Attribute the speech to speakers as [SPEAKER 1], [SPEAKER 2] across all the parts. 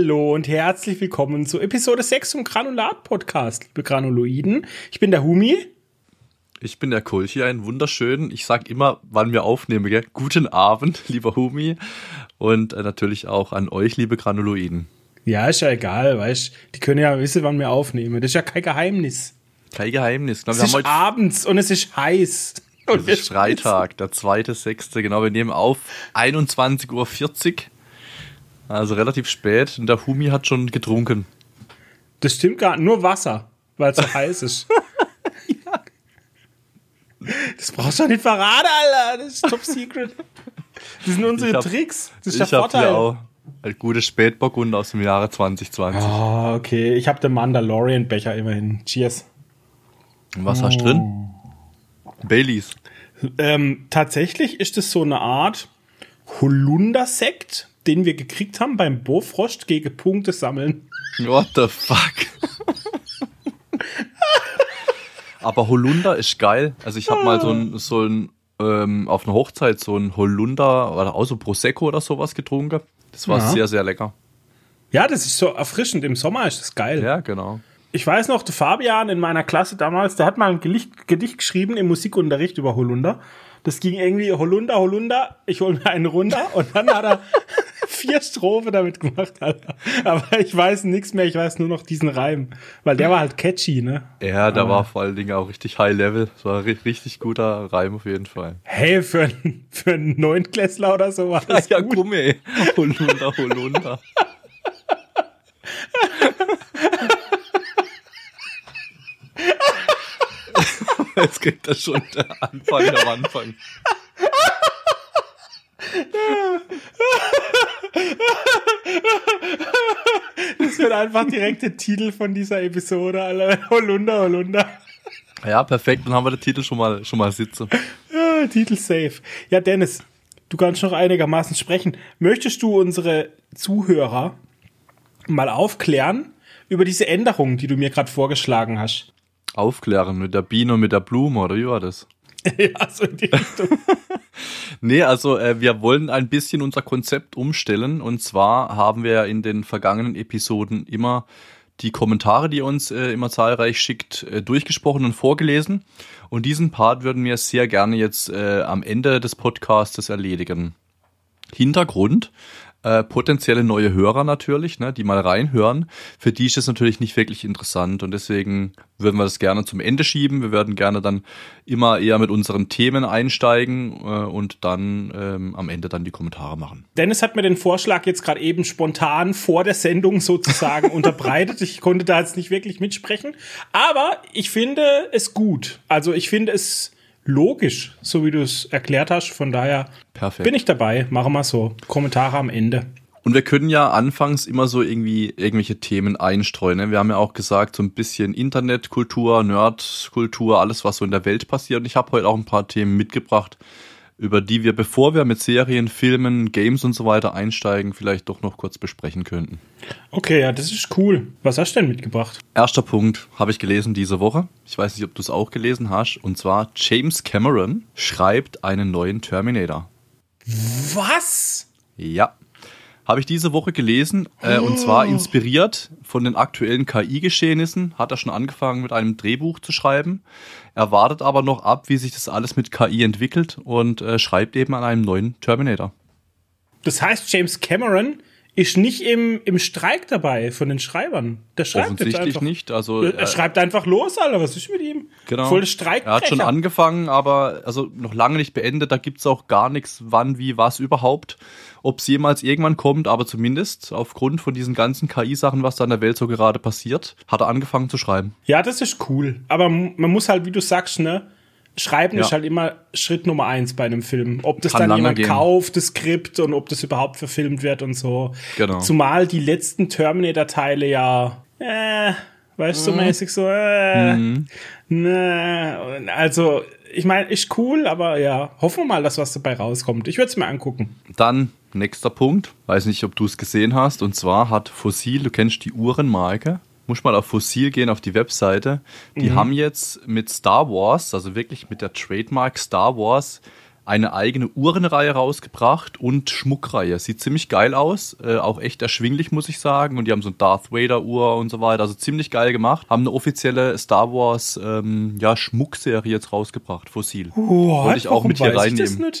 [SPEAKER 1] Hallo und herzlich willkommen zu Episode 6 zum Granulat-Podcast, liebe Granuloiden. Ich bin der Humi.
[SPEAKER 2] Ich bin der Kulchi, ein wunderschönen, ich sag immer, wann wir aufnehmen, gell? Guten Abend, lieber Humi. Und äh, natürlich auch an euch, liebe Granuloiden.
[SPEAKER 1] Ja, ist ja egal, weißt Die können ja wissen, wann wir aufnehmen. Das ist ja kein Geheimnis.
[SPEAKER 2] Kein Geheimnis.
[SPEAKER 1] Genau, es ist abends und es ist heiß.
[SPEAKER 2] Und es ist Freitag, der zweite, sechste. Genau, wir nehmen auf 21.40 Uhr. Also relativ spät. Und der Humi hat schon getrunken.
[SPEAKER 1] Das stimmt gar nicht. Nur Wasser, weil es so heiß ist. ja. Das brauchst du doch nicht verraten, Alter. Das ist top secret. Das sind unsere hab, Tricks. Das ist der Vorteil. Hier auch
[SPEAKER 2] ein gutes Spätburgund aus dem Jahre 2020.
[SPEAKER 1] Oh, okay. Ich habe den Mandalorian-Becher immerhin. Cheers.
[SPEAKER 2] Was hast du drin? Baileys.
[SPEAKER 1] Ähm, tatsächlich ist es so eine Art Holunder-Sekt, den wir gekriegt haben beim Bofrost gegen Punkte sammeln.
[SPEAKER 2] What the fuck? Aber Holunder ist geil. Also ich habe mal so ein, so ein ähm, auf einer Hochzeit so ein Holunder oder auch so Prosecco oder sowas getrunken. Das war ja. sehr, sehr lecker.
[SPEAKER 1] Ja, das ist so erfrischend. Im Sommer ist das geil.
[SPEAKER 2] Ja, genau.
[SPEAKER 1] Ich weiß noch, der Fabian in meiner Klasse damals, der hat mal ein Gedicht, Gedicht geschrieben im Musikunterricht über Holunder. Das ging irgendwie Holunder, Holunder, ich hol mir einen runter und dann hat er vier Strophe damit gemacht, Alter. Aber ich weiß nichts mehr, ich weiß nur noch diesen Reim. Weil der war halt catchy, ne?
[SPEAKER 2] Ja, der war vor allen Dingen auch richtig high level. Das war ein richtig guter Reim auf jeden Fall.
[SPEAKER 1] Hey, für, einen, für einen Neunklässler oder so war das.
[SPEAKER 2] Ja, gut. komm ey. Holunder, Holunder. Jetzt kriegt er schon der Anfang am Anfang.
[SPEAKER 1] Das wird einfach direkt der Titel von dieser Episode, Alter. Holunder, Holunder.
[SPEAKER 2] Ja, perfekt. Dann haben wir den Titel schon mal, schon mal sitzen.
[SPEAKER 1] Ja, Titel safe. Ja, Dennis, du kannst noch einigermaßen sprechen. Möchtest du unsere Zuhörer mal aufklären über diese Änderungen, die du mir gerade vorgeschlagen hast?
[SPEAKER 2] Aufklären mit der Biene und mit der Blume, oder wie war das?
[SPEAKER 1] ja, so in die Richtung.
[SPEAKER 2] nee, also äh, wir wollen ein bisschen unser Konzept umstellen. Und zwar haben wir in den vergangenen Episoden immer die Kommentare, die ihr uns äh, immer zahlreich schickt, äh, durchgesprochen und vorgelesen. Und diesen Part würden wir sehr gerne jetzt äh, am Ende des Podcastes erledigen. Hintergrund, äh, potenzielle neue Hörer natürlich, ne, die mal reinhören. Für die ist das natürlich nicht wirklich interessant und deswegen würden wir das gerne zum Ende schieben. Wir werden gerne dann immer eher mit unseren Themen einsteigen äh, und dann ähm, am Ende dann die Kommentare machen.
[SPEAKER 1] Dennis hat mir den Vorschlag jetzt gerade eben spontan vor der Sendung sozusagen unterbreitet. Ich konnte da jetzt nicht wirklich mitsprechen, aber ich finde es gut. Also ich finde es logisch, so wie du es erklärt hast. Von daher Perfekt. bin ich dabei. Machen wir so. Kommentare am Ende.
[SPEAKER 2] Und wir können ja anfangs immer so irgendwie irgendwelche Themen einstreuen. Ne? Wir haben ja auch gesagt, so ein bisschen Internetkultur, Nerdkultur, alles, was so in der Welt passiert. Und ich habe heute auch ein paar Themen mitgebracht, über die wir, bevor wir mit Serien, Filmen, Games und so weiter einsteigen, vielleicht doch noch kurz besprechen könnten.
[SPEAKER 1] Okay, ja, das ist cool. Was hast du denn mitgebracht?
[SPEAKER 2] Erster Punkt habe ich gelesen diese Woche. Ich weiß nicht, ob du es auch gelesen hast. Und zwar James Cameron schreibt einen neuen Terminator.
[SPEAKER 1] Was?
[SPEAKER 2] Ja. Habe ich diese Woche gelesen äh, oh. und zwar oh. inspiriert von den aktuellen KI-Geschehnissen. Hat er schon angefangen mit einem Drehbuch zu schreiben. Er wartet aber noch ab, wie sich das alles mit KI entwickelt und äh, schreibt eben an einem neuen Terminator.
[SPEAKER 1] Das heißt, James Cameron ist nicht im, im Streik dabei von den Schreibern. Der schreibt
[SPEAKER 2] Offensichtlich
[SPEAKER 1] einfach,
[SPEAKER 2] nicht. Also,
[SPEAKER 1] er, er schreibt einfach los, Alter. Was ist mit ihm?
[SPEAKER 2] Genau. Voll Streik. Er hat schon angefangen, aber also noch lange nicht beendet. Da gibt's auch gar nichts, wann, wie, was überhaupt. Ob es jemals irgendwann kommt, aber zumindest aufgrund von diesen ganzen KI-Sachen, was da in der Welt so gerade passiert, hat er angefangen zu schreiben.
[SPEAKER 1] Ja, das ist cool. Aber man muss halt, wie du sagst, ne, Schreiben ja. ist halt immer Schritt Nummer eins bei einem Film. Ob das Kann dann jemand gehen. kauft, das Skript und ob das überhaupt verfilmt wird und so. Genau. Zumal die letzten Terminator-Teile ja, äh, weißt du, mhm. so mäßig so, äh, mhm. ne, also, ich meine, ist cool, aber ja, hoffen wir mal, dass was dabei rauskommt. Ich würde es mir angucken.
[SPEAKER 2] Dann nächster Punkt, weiß nicht, ob du es gesehen hast, und zwar hat Fossil, du kennst die Uhrenmarke, muss mal auf Fossil gehen, auf die Webseite. Die mhm. haben jetzt mit Star Wars, also wirklich mit der Trademark Star Wars, eine eigene Uhrenreihe rausgebracht und Schmuckreihe. Sieht ziemlich geil aus, äh, auch echt erschwinglich, muss ich sagen. Und die haben so ein Darth Vader Uhr und so weiter, also ziemlich geil gemacht. Haben eine offizielle Star Wars ähm, ja, Schmuckserie jetzt rausgebracht, Fossil.
[SPEAKER 1] What? Wollte ich auch mit hier reinnehmen.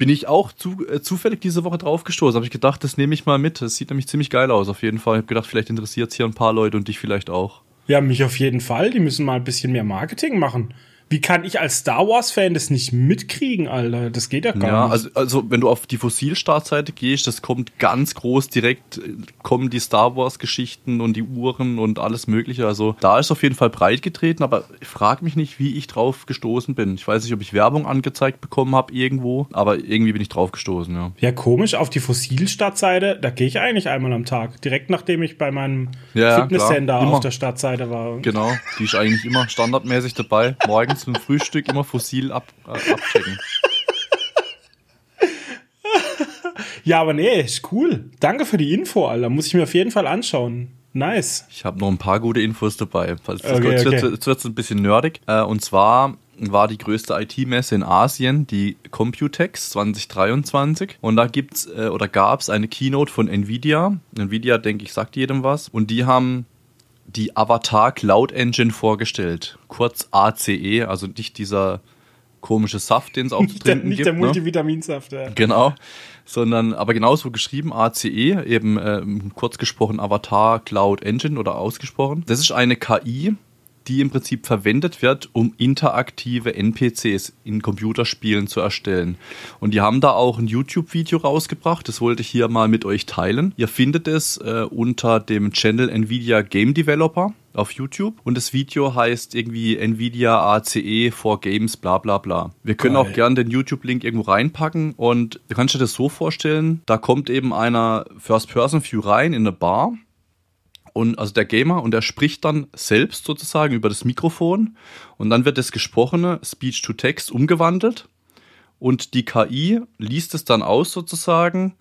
[SPEAKER 2] Bin ich auch zu, äh, zufällig diese Woche drauf gestoßen. Habe ich gedacht, das nehme ich mal mit. Das sieht nämlich ziemlich geil aus, auf jeden Fall. Ich habe gedacht, vielleicht interessiert es hier ein paar Leute und dich vielleicht auch.
[SPEAKER 1] Ja, mich auf jeden Fall. Die müssen mal ein bisschen mehr Marketing machen. Wie kann ich als Star Wars-Fan das nicht mitkriegen, Alter? Das geht ja gar ja, nicht.
[SPEAKER 2] Also, also wenn du auf die Fossil-Startseite gehst, das kommt ganz groß direkt, äh, kommen die Star Wars-Geschichten und die Uhren und alles Mögliche. Also da ist auf jeden Fall breit getreten, aber ich frage mich nicht, wie ich drauf gestoßen bin. Ich weiß nicht, ob ich Werbung angezeigt bekommen habe irgendwo, aber irgendwie bin ich drauf gestoßen, ja.
[SPEAKER 1] Ja, komisch, auf die Fossil-Startseite, da gehe ich eigentlich einmal am Tag. Direkt nachdem ich bei meinem
[SPEAKER 2] ja,
[SPEAKER 1] Fitnesscenter auf der Startseite war.
[SPEAKER 2] Genau, die ist eigentlich immer standardmäßig dabei. Morgens zum Frühstück immer fossil ab, äh, abchecken.
[SPEAKER 1] Ja, aber nee, ist cool. Danke für die Info, Alter. Muss ich mir auf jeden Fall anschauen. Nice.
[SPEAKER 2] Ich habe noch ein paar gute Infos dabei. Jetzt okay, okay. wird es ein bisschen nerdig. Äh, und zwar war die größte IT-Messe in Asien, die Computex 2023. Und da gibt's äh, oder gab's eine Keynote von Nvidia. Nvidia, denke ich, sagt jedem was. Und die haben die Avatar Cloud Engine vorgestellt. Kurz ACE, also nicht dieser komische Saft, den es auch zu trinken
[SPEAKER 1] nicht
[SPEAKER 2] gibt. Nicht
[SPEAKER 1] der ne? Multivitaminsaft, ja.
[SPEAKER 2] Genau, sondern aber genauso geschrieben ACE, eben äh, kurz gesprochen Avatar Cloud Engine oder ausgesprochen. Das ist eine KI, die im Prinzip verwendet wird, um interaktive NPCs in Computerspielen zu erstellen. Und die haben da auch ein YouTube-Video rausgebracht, das wollte ich hier mal mit euch teilen. Ihr findet es äh, unter dem Channel Nvidia Game Developer auf YouTube und das Video heißt irgendwie Nvidia ACE for Games bla bla bla. Wir können Geil. auch gerne den YouTube-Link irgendwo reinpacken und du kannst dir das so vorstellen, da kommt eben einer First-Person-View rein in eine Bar und also der Gamer und der spricht dann selbst sozusagen über das Mikrofon und dann wird das gesprochene Speech to Text umgewandelt und die KI liest es dann aus sozusagen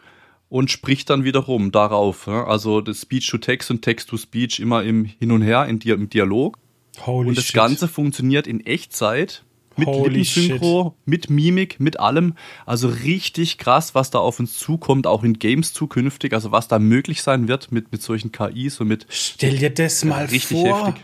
[SPEAKER 2] und spricht dann wiederum darauf. Also das Speech to Text und Text to Speech immer im Hin und Her in, im Dialog. Holy und das shit. Ganze funktioniert in Echtzeit mit Lippensynchro, mit Mimik, mit allem. Also richtig krass, was da auf uns zukommt, auch in Games zukünftig, also was da möglich sein wird mit, mit solchen KIs und mit.
[SPEAKER 1] Stell dir das mal richtig vor. Heftig.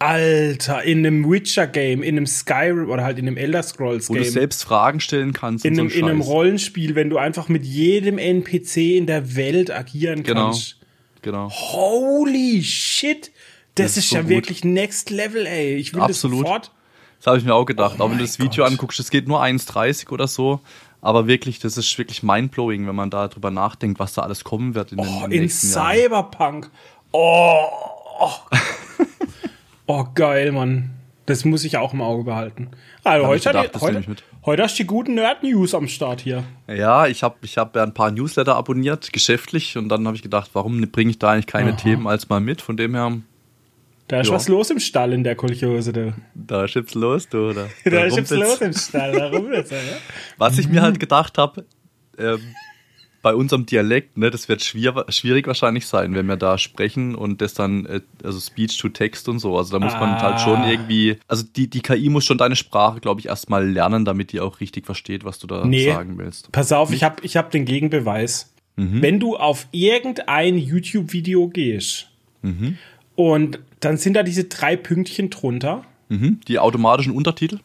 [SPEAKER 1] Alter, in einem Witcher-Game, in einem Skyrim oder halt in einem Elder Scrolls-Game.
[SPEAKER 2] Wo du selbst Fragen stellen kannst.
[SPEAKER 1] In, einem, so in einem Rollenspiel, wenn du einfach mit jedem NPC in der Welt agieren
[SPEAKER 2] genau.
[SPEAKER 1] kannst.
[SPEAKER 2] Genau.
[SPEAKER 1] Holy shit! Das, das ist, ist so ja gut. wirklich Next Level, ey. Ich will Absolut. das sofort.
[SPEAKER 2] Das habe ich mir auch gedacht. Oh auch wenn du das Video Gott. anguckst, es geht nur 1,30 oder so. Aber wirklich, das ist wirklich mindblowing, wenn man da drüber nachdenkt, was da alles kommen wird
[SPEAKER 1] in den, oh, in Cyberpunk. Oh, oh. oh, geil, Mann. Das muss ich auch im Auge behalten. Also heute, gedacht, die, heute, heute, hast du die guten Nerd-News am Start hier.
[SPEAKER 2] Ja, ich habe ich hab ja ein paar Newsletter abonniert, geschäftlich, und dann habe ich gedacht, warum bringe ich da eigentlich keine Aha. Themen als mal mit? Von dem her
[SPEAKER 1] da ist ja. was los im Stall in der Kolchose, du.
[SPEAKER 2] Da ist jetzt los, du, oder?
[SPEAKER 1] da, da ist jetzt los im Stall, da rumpelt's, ja.
[SPEAKER 2] Was ich mir halt gedacht habe, ähm, bei unserem Dialekt, ne, das wird schwier schwierig wahrscheinlich sein, wenn wir da sprechen und das dann, äh, also Speech to Text und so. Also da muss ah. man halt schon ah. irgendwie, also die, die KI muss schon deine Sprache, glaube ich, erstmal lernen, damit die auch richtig versteht, was du da nee, sagen willst.
[SPEAKER 1] Pass auf, Nicht? ich habe ich hab den Gegenbeweis. Mhm. Wenn du auf irgendein YouTube-Video gehst mhm. und dann sind da diese drei Pünktchen drunter.
[SPEAKER 2] Mhm, die automatischen Untertitel?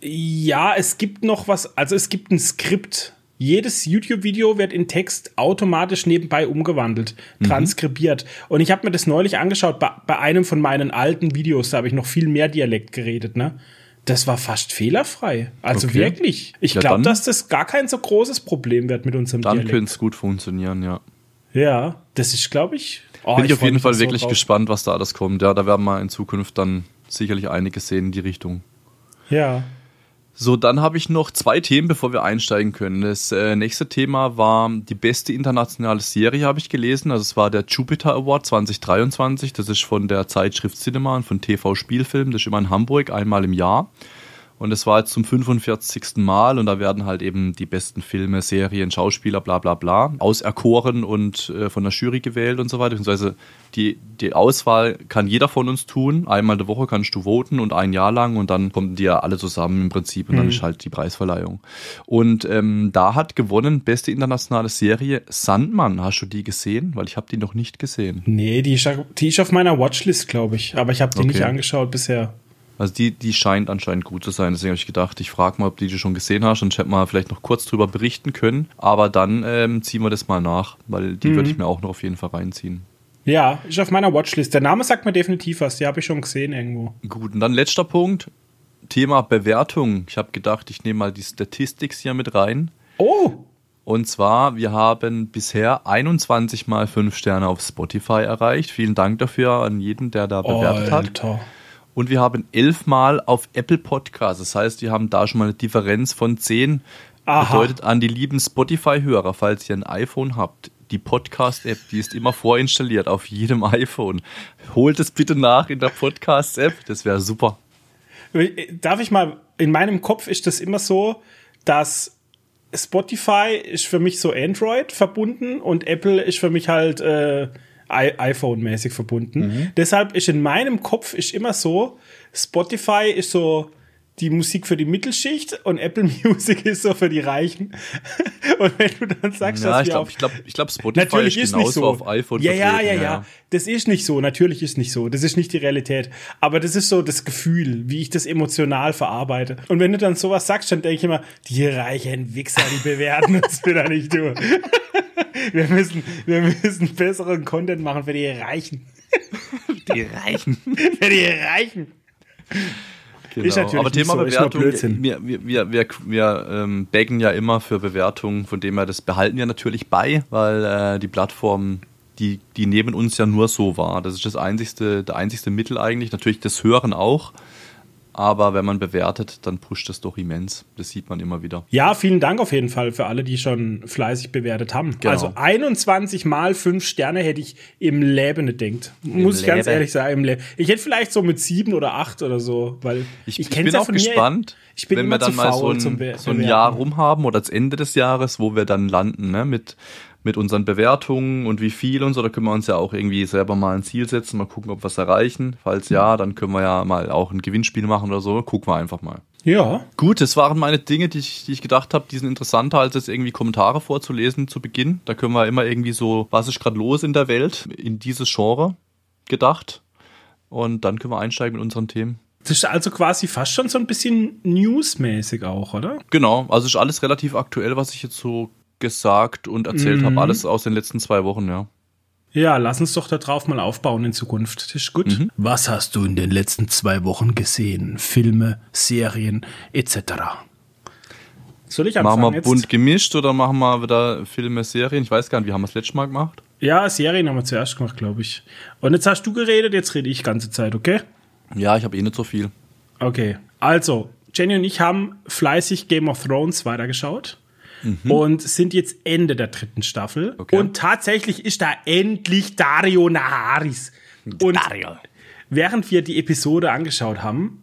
[SPEAKER 1] Ja, es gibt noch was, also es gibt ein Skript. Jedes YouTube-Video wird in Text automatisch nebenbei umgewandelt, mhm. transkribiert. Und ich habe mir das neulich angeschaut bei, bei einem von meinen alten Videos, da habe ich noch viel mehr Dialekt geredet, ne? Das war fast fehlerfrei. Also okay. wirklich. Ich ja, glaube, dass das gar kein so großes Problem wird mit unserem
[SPEAKER 2] dann Dialekt. Dann könnte es gut funktionieren, ja.
[SPEAKER 1] Ja, das ist, glaube ich,
[SPEAKER 2] Oh, Bin ich, ich auf jeden Fall wirklich so gespannt, was da alles kommt. Ja, da werden wir in Zukunft dann sicherlich einiges sehen in die Richtung.
[SPEAKER 1] Ja.
[SPEAKER 2] So, dann habe ich noch zwei Themen, bevor wir einsteigen können. Das äh, nächste Thema war die beste internationale Serie, habe ich gelesen. Also es war der Jupiter Award 2023. Das ist von der Zeitschrift Cinema und von TV Spielfilm. Das ist immer in Hamburg, einmal im Jahr. Und es war jetzt zum 45. Mal und da werden halt eben die besten Filme, Serien, Schauspieler, bla bla bla, auserkoren und äh, von der Jury gewählt und so weiter. Beziehungsweise die, die Auswahl kann jeder von uns tun. Einmal in der Woche kannst du voten und ein Jahr lang und dann kommen die ja alle zusammen im Prinzip und mhm. dann ist halt die Preisverleihung. Und ähm, da hat gewonnen beste internationale Serie Sandmann. Hast du die gesehen? Weil ich habe die noch nicht gesehen.
[SPEAKER 1] Nee, die ist, die ist auf meiner Watchlist, glaube ich. Aber ich habe die okay. nicht angeschaut bisher.
[SPEAKER 2] Also die, die scheint anscheinend gut zu sein. Deswegen habe ich gedacht, ich frage mal, ob die du schon gesehen hast und ich hätte mal vielleicht noch kurz drüber berichten können. Aber dann ähm, ziehen wir das mal nach, weil die mhm. würde ich mir auch noch auf jeden Fall reinziehen.
[SPEAKER 1] Ja, ist auf meiner Watchlist. Der Name sagt mir definitiv was. Die habe ich schon gesehen irgendwo.
[SPEAKER 2] Gut, und dann letzter Punkt. Thema Bewertung. Ich habe gedacht, ich nehme mal die Statistics hier mit rein.
[SPEAKER 1] Oh!
[SPEAKER 2] Und zwar, wir haben bisher 21 mal 5 Sterne auf Spotify erreicht. Vielen Dank dafür an jeden, der da bewertet Alter. hat. Und wir haben elfmal auf Apple Podcasts. Das heißt, wir haben da schon mal eine Differenz von 10. Aha. Bedeutet an die lieben Spotify-Hörer, falls ihr ein iPhone habt, die Podcast-App, die ist immer vorinstalliert auf jedem iPhone. Holt es bitte nach in der Podcast-App, das wäre super.
[SPEAKER 1] Darf ich mal, in meinem Kopf ist das immer so, dass Spotify ist für mich so Android verbunden und Apple ist für mich halt äh, iPhone-mäßig verbunden. Mhm. Deshalb ist in meinem Kopf ist immer so, Spotify ist so die Musik für die Mittelschicht und Apple Music ist so für die Reichen. und wenn du dann sagst,
[SPEAKER 2] ja, dass ich glaube, ich glaube, ich glaube, Spotify
[SPEAKER 1] natürlich
[SPEAKER 2] ist,
[SPEAKER 1] ist nicht so
[SPEAKER 2] auf iPhone.
[SPEAKER 1] Ja, ja, ja, ja, ja. Das ist nicht so. Natürlich ist nicht so. Das ist nicht die Realität. Aber das ist so das Gefühl, wie ich das emotional verarbeite. Und wenn du dann sowas sagst, dann denke ich immer, die reichen Wichser, die bewerten uns wieder nicht, du. wir müssen, wir müssen besseren Content machen für die Reichen.
[SPEAKER 2] die Reichen.
[SPEAKER 1] für die Reichen.
[SPEAKER 2] Genau. Ist natürlich Aber Thema so, Bewertung, wir, wir, wir, wir, wir ähm, baggen ja immer für Bewertungen, von dem her, das behalten wir natürlich bei, weil äh, die Plattformen, die, die nehmen uns ja nur so wahr. Das ist das einzigste, der einzigste Mittel eigentlich. Natürlich das Hören auch, aber wenn man bewertet, dann pusht es doch immens. Das sieht man immer wieder.
[SPEAKER 1] Ja, vielen Dank auf jeden Fall für alle, die schon fleißig bewertet haben. Genau. Also 21 mal 5 Sterne hätte ich im Leben nicht denkt. Im Muss ich Leben. ganz ehrlich sagen. Im Leben. Ich hätte vielleicht so mit 7 oder 8 oder so, weil
[SPEAKER 2] ich, ich, ich bin ja auch gespannt.
[SPEAKER 1] Mir, ich bin
[SPEAKER 2] wenn wir dann mal so ein, so ein Jahr rum haben oder das Ende des Jahres, wo wir dann landen, ne, mit mit unseren Bewertungen und wie viel und so. Da können wir uns ja auch irgendwie selber mal ein Ziel setzen, mal gucken, ob wir es erreichen. Falls ja, dann können wir ja mal auch ein Gewinnspiel machen oder so. Gucken wir einfach mal.
[SPEAKER 1] Ja.
[SPEAKER 2] Gut, das waren meine Dinge, die ich, die ich gedacht habe, die sind interessanter, als jetzt irgendwie Kommentare vorzulesen zu Beginn. Da können wir immer irgendwie so, was ist gerade los in der Welt, in dieses Genre gedacht. Und dann können wir einsteigen mit unseren Themen.
[SPEAKER 1] Das ist also quasi fast schon so ein bisschen newsmäßig auch, oder?
[SPEAKER 2] Genau, also ist alles relativ aktuell, was ich jetzt so gesagt und erzählt mhm. habe. Alles aus den letzten zwei Wochen, ja.
[SPEAKER 1] Ja, lass uns doch da drauf mal aufbauen in Zukunft. Das ist gut. Mhm. Was hast du in den letzten zwei Wochen gesehen? Filme, Serien etc.
[SPEAKER 2] Soll ich anfangen Machen wir jetzt? bunt gemischt oder machen wir wieder Filme, Serien? Ich weiß gar nicht, wie haben wir das letzte Mal gemacht?
[SPEAKER 1] Ja, Serien haben wir zuerst gemacht, glaube ich. Und jetzt hast du geredet, jetzt rede ich ganze Zeit, okay?
[SPEAKER 2] Ja, ich habe eh nicht so viel.
[SPEAKER 1] Okay, also, Jenny und ich haben fleißig Game of Thrones weitergeschaut mhm. und sind jetzt Ende der dritten Staffel. Okay. Und tatsächlich ist da endlich Dario Naharis. Und Dario. während wir die Episode angeschaut haben,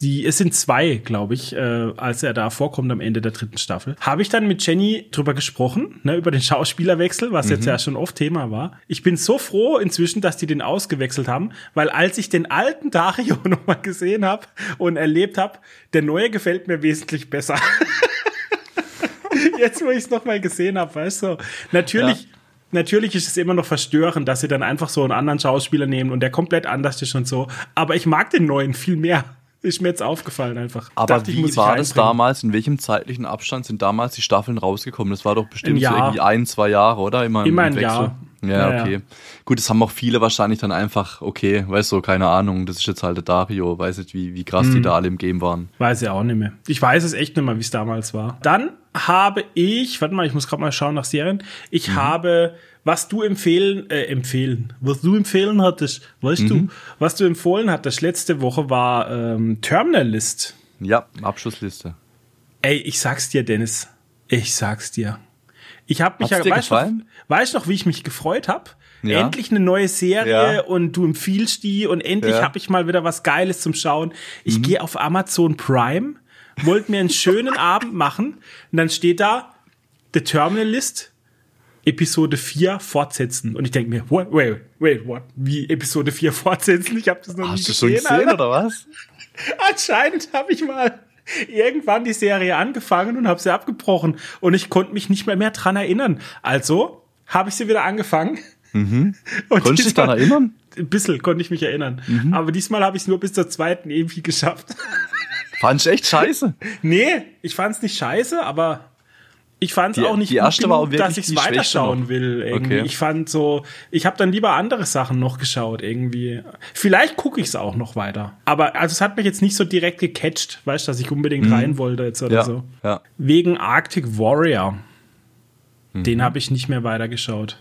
[SPEAKER 1] die, es sind zwei, glaube ich, äh, als er da vorkommt am Ende der dritten Staffel. Habe ich dann mit Jenny drüber gesprochen, ne, über den Schauspielerwechsel, was mhm. jetzt ja schon oft Thema war. Ich bin so froh inzwischen, dass die den ausgewechselt haben, weil als ich den alten Dario nochmal gesehen habe und erlebt habe, der neue gefällt mir wesentlich besser. Jetzt, wo ich es nochmal gesehen habe, weißt du, natürlich. Ja. Natürlich ist es immer noch verstörend, dass sie dann einfach so einen anderen Schauspieler nehmen und der komplett anders ist und so. Aber ich mag den neuen viel mehr. Ist mir jetzt aufgefallen einfach.
[SPEAKER 2] Aber Dachte, wie war das damals? In welchem zeitlichen Abstand sind damals die Staffeln rausgekommen? Das war doch bestimmt so irgendwie ein, zwei Jahre, oder?
[SPEAKER 1] Immer, Immer ein Jahr.
[SPEAKER 2] Ja, okay. Ja. Gut, das haben auch viele wahrscheinlich dann einfach, okay, weißt du, keine Ahnung, das ist jetzt halt der Dario, weiß nicht, wie, wie krass hm. die da alle im Game waren.
[SPEAKER 1] Weiß ich auch nicht mehr. Ich weiß es echt nicht mehr, wie es damals war. Dann habe ich, warte mal, ich muss gerade mal schauen nach Serien. Ich mhm. habe, was du empfehlen, äh, empfehlen, was du empfehlen hattest, weißt mhm. du, was du empfohlen hattest letzte Woche war ähm, Terminal List.
[SPEAKER 2] Ja, Abschlussliste.
[SPEAKER 1] Ey, ich sag's dir, Dennis. Ich sag's dir. Ich habe mich Hat's ja, weißt du, weißt noch, wie ich mich gefreut habe? ja. endlich eine neue Serie ja. und du empfiehlst die und endlich ja. habe ich mal wieder was Geiles zum Schauen. Ich mhm. gehe auf Amazon Prime, wollte mir einen schönen Abend machen und dann steht da The Terminal List Episode 4 fortsetzen. Und ich denke mir, wait, wait, wait, what? Wie Episode 4 fortsetzen? Ich habe das noch Hast nie gesehen. Hast du schon gesehen, Alter. oder was? Anscheinend habe ich mal irgendwann die Serie angefangen und habe sie abgebrochen. Und ich konnte mich nicht mehr, mehr dran erinnern. Also habe ich sie wieder angefangen. Mhm.
[SPEAKER 2] Konntest du dich daran erinnern?
[SPEAKER 1] Ein bisschen konnte ich mich erinnern. Mhm. Aber diesmal habe ich es nur bis zur zweiten irgendwie geschafft.
[SPEAKER 2] Fand ich echt scheiße?
[SPEAKER 1] nee, ich fand es nicht scheiße, aber ich fand es auch nicht
[SPEAKER 2] die gut genug,
[SPEAKER 1] dass ich es weiterschauen will. Irgendwie. Okay. Ich fand so, ich habe dann lieber andere Sachen noch geschaut irgendwie. Vielleicht gucke ich es auch noch weiter. Aber also es hat mich jetzt nicht so direkt gecatcht, weißt du, dass ich unbedingt mhm. rein wollte jetzt oder ja, so. Ja. Wegen Arctic Warrior. Mhm. Den habe ich nicht mehr weitergeschaut.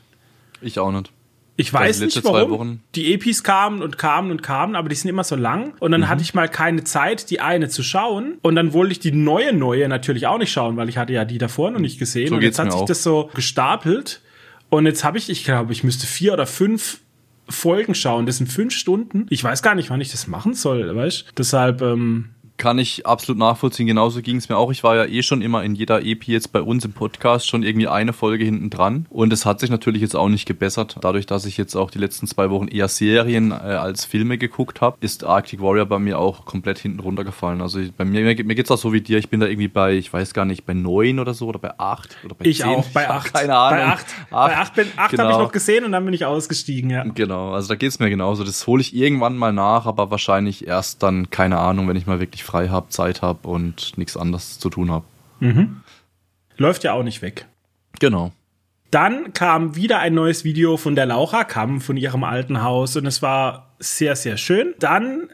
[SPEAKER 2] Ich auch nicht.
[SPEAKER 1] Ich weiß nicht warum. Die Epis kamen und kamen und kamen, aber die sind immer so lang. Und dann mhm. hatte ich mal keine Zeit, die eine zu schauen. Und dann wollte ich die neue, neue natürlich auch nicht schauen, weil ich hatte ja die davor noch nicht gesehen. So und jetzt hat sich auch. das so gestapelt. Und jetzt habe ich, ich glaube, ich müsste vier oder fünf Folgen schauen. Das sind fünf Stunden. Ich weiß gar nicht, wann ich das machen soll, weißt Deshalb, ähm,
[SPEAKER 2] kann ich absolut nachvollziehen. Genauso ging es mir auch. Ich war ja eh schon immer in jeder EP jetzt bei uns im Podcast schon irgendwie eine Folge hinten dran. Und es hat sich natürlich jetzt auch nicht gebessert. Dadurch, dass ich jetzt auch die letzten zwei Wochen eher Serien äh, als Filme geguckt habe, ist Arctic Warrior bei mir auch komplett hinten runtergefallen. Also bei mir, mir, geht es auch so wie dir. Ich bin da irgendwie bei, ich weiß gar nicht, bei neun oder so oder bei acht oder bei
[SPEAKER 1] Ich zehn. auch, bei acht. Keine Ahnung. Bei acht, acht. Bei acht, bin, acht genau. habe ich noch gesehen und dann bin ich ausgestiegen, ja.
[SPEAKER 2] Genau, also da geht es mir genauso. Das hole ich irgendwann mal nach, aber wahrscheinlich erst dann, keine Ahnung, wenn ich mal wirklich frei habe, Zeit habe und nichts anderes zu tun habe.
[SPEAKER 1] Mhm. Läuft ja auch nicht weg.
[SPEAKER 2] Genau.
[SPEAKER 1] Dann kam wieder ein neues Video von der Laura Kamm von ihrem alten Haus und es war sehr, sehr schön. Dann,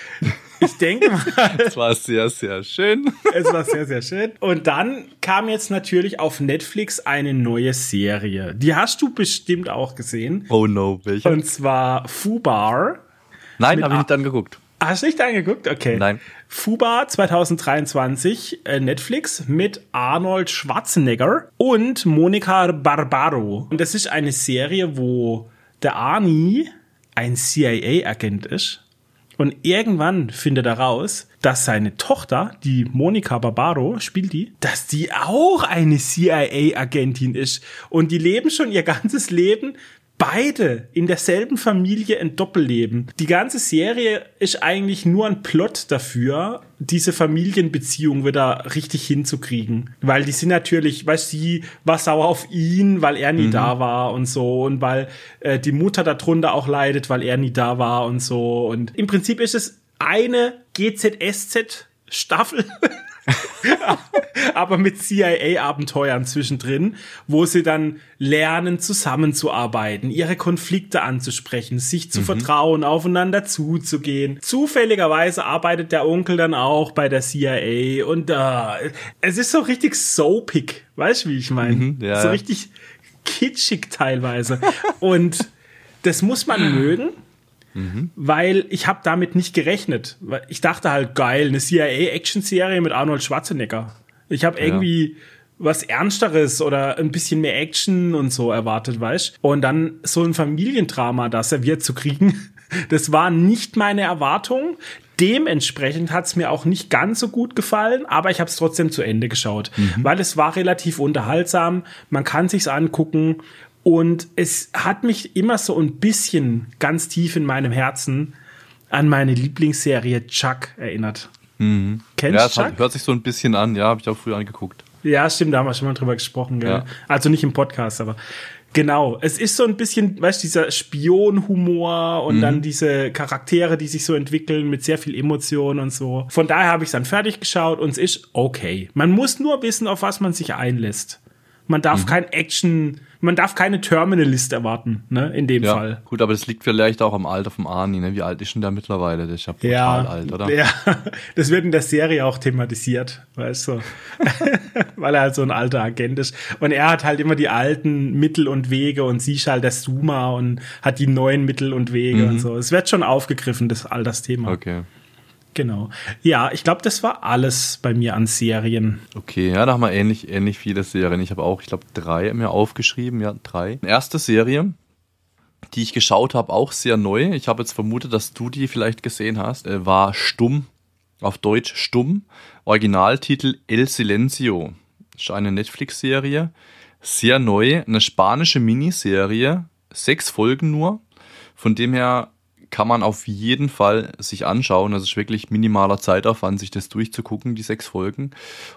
[SPEAKER 1] ich denke mal.
[SPEAKER 2] es war sehr, sehr schön.
[SPEAKER 1] es war sehr, sehr schön. Und dann kam jetzt natürlich auf Netflix eine neue Serie. Die hast du bestimmt auch gesehen.
[SPEAKER 2] Oh no, welche?
[SPEAKER 1] Und zwar Fubar.
[SPEAKER 2] Nein, habe ich nicht dann geguckt.
[SPEAKER 1] Hast du nicht angeguckt? Okay.
[SPEAKER 2] Nein.
[SPEAKER 1] Fuba 2023, äh, Netflix mit Arnold Schwarzenegger und Monica Barbaro. Und das ist eine Serie, wo der Arnie ein CIA-Agent ist. Und irgendwann findet er raus, dass seine Tochter, die Monica Barbaro, spielt die, dass die auch eine CIA-Agentin ist. Und die leben schon ihr ganzes Leben beide in derselben Familie ein Doppelleben. Die ganze Serie ist eigentlich nur ein Plot dafür, diese Familienbeziehung wieder richtig hinzukriegen. Weil die sind natürlich, weil sie war sauer auf ihn, weil er nie mhm. da war und so und weil äh, die Mutter darunter auch leidet, weil er nie da war und so. Und im Prinzip ist es eine GZSZ Staffel aber mit CIA-Abenteuern zwischendrin, wo sie dann lernen, zusammenzuarbeiten, ihre Konflikte anzusprechen, sich zu mhm. vertrauen, aufeinander zuzugehen. Zufälligerweise arbeitet der Onkel dann auch bei der CIA und äh, es ist so richtig soapig, weißt du, wie ich meine? Mhm, ja. So richtig kitschig teilweise. und das muss man mögen. Mhm. Weil ich habe damit nicht gerechnet. Ich dachte halt, geil, eine CIA-Action-Serie mit Arnold Schwarzenegger. Ich habe irgendwie ja. was Ernsteres oder ein bisschen mehr Action und so erwartet, weißt Und dann so ein Familiendrama da serviert zu kriegen, das war nicht meine Erwartung. Dementsprechend hat es mir auch nicht ganz so gut gefallen, aber ich habe es trotzdem zu Ende geschaut, mhm. weil es war relativ unterhaltsam. Man kann sich's angucken und es hat mich immer so ein bisschen ganz tief in meinem Herzen an meine Lieblingsserie Chuck erinnert.
[SPEAKER 2] Mhm. Kennst ja, Chuck? Hat, hört sich so ein bisschen an, ja, habe ich auch früher angeguckt.
[SPEAKER 1] Ja, stimmt, da haben wir schon mal drüber gesprochen, gell? Ja. Also nicht im Podcast, aber genau. Es ist so ein bisschen, weißt du, dieser Spionhumor und mhm. dann diese Charaktere, die sich so entwickeln mit sehr viel Emotion und so. Von daher habe ich es dann fertig geschaut und es ist okay. Man muss nur wissen, auf was man sich einlässt. Man darf mhm. kein Action, man darf keine Terminalist erwarten, ne, in dem ja, Fall.
[SPEAKER 2] Gut, aber das liegt vielleicht auch am Alter vom Arnie, ne? Wie alt ist denn der mittlerweile? Der ist ja brutal
[SPEAKER 1] ja,
[SPEAKER 2] alt, oder?
[SPEAKER 1] Ja, das wird in der Serie auch thematisiert, weißt du. Weil er halt so ein alter Agent ist. Und er hat halt immer die alten Mittel und Wege und sie ist halt der Suma und hat die neuen Mittel und Wege mhm. und so. Es wird schon aufgegriffen, das Altersthema.
[SPEAKER 2] Okay.
[SPEAKER 1] Genau. Ja, ich glaube, das war alles bei mir an Serien.
[SPEAKER 2] Okay, ja, da haben wir ähnlich, ähnlich viele Serien. Ich habe auch, ich glaube, drei mir aufgeschrieben. Ja, drei. Erste Serie die ich geschaut habe, auch sehr neu. Ich habe jetzt vermutet, dass du die vielleicht gesehen hast. Äh, war Stumm, auf Deutsch Stumm. Originaltitel El Silencio. Ist eine Netflix-Serie. Sehr neu. Eine spanische Miniserie. Sechs Folgen nur. Von dem her kann man auf jeden Fall sich anschauen. Das ist wirklich minimaler Zeitaufwand, sich das durchzugucken, die sechs Folgen.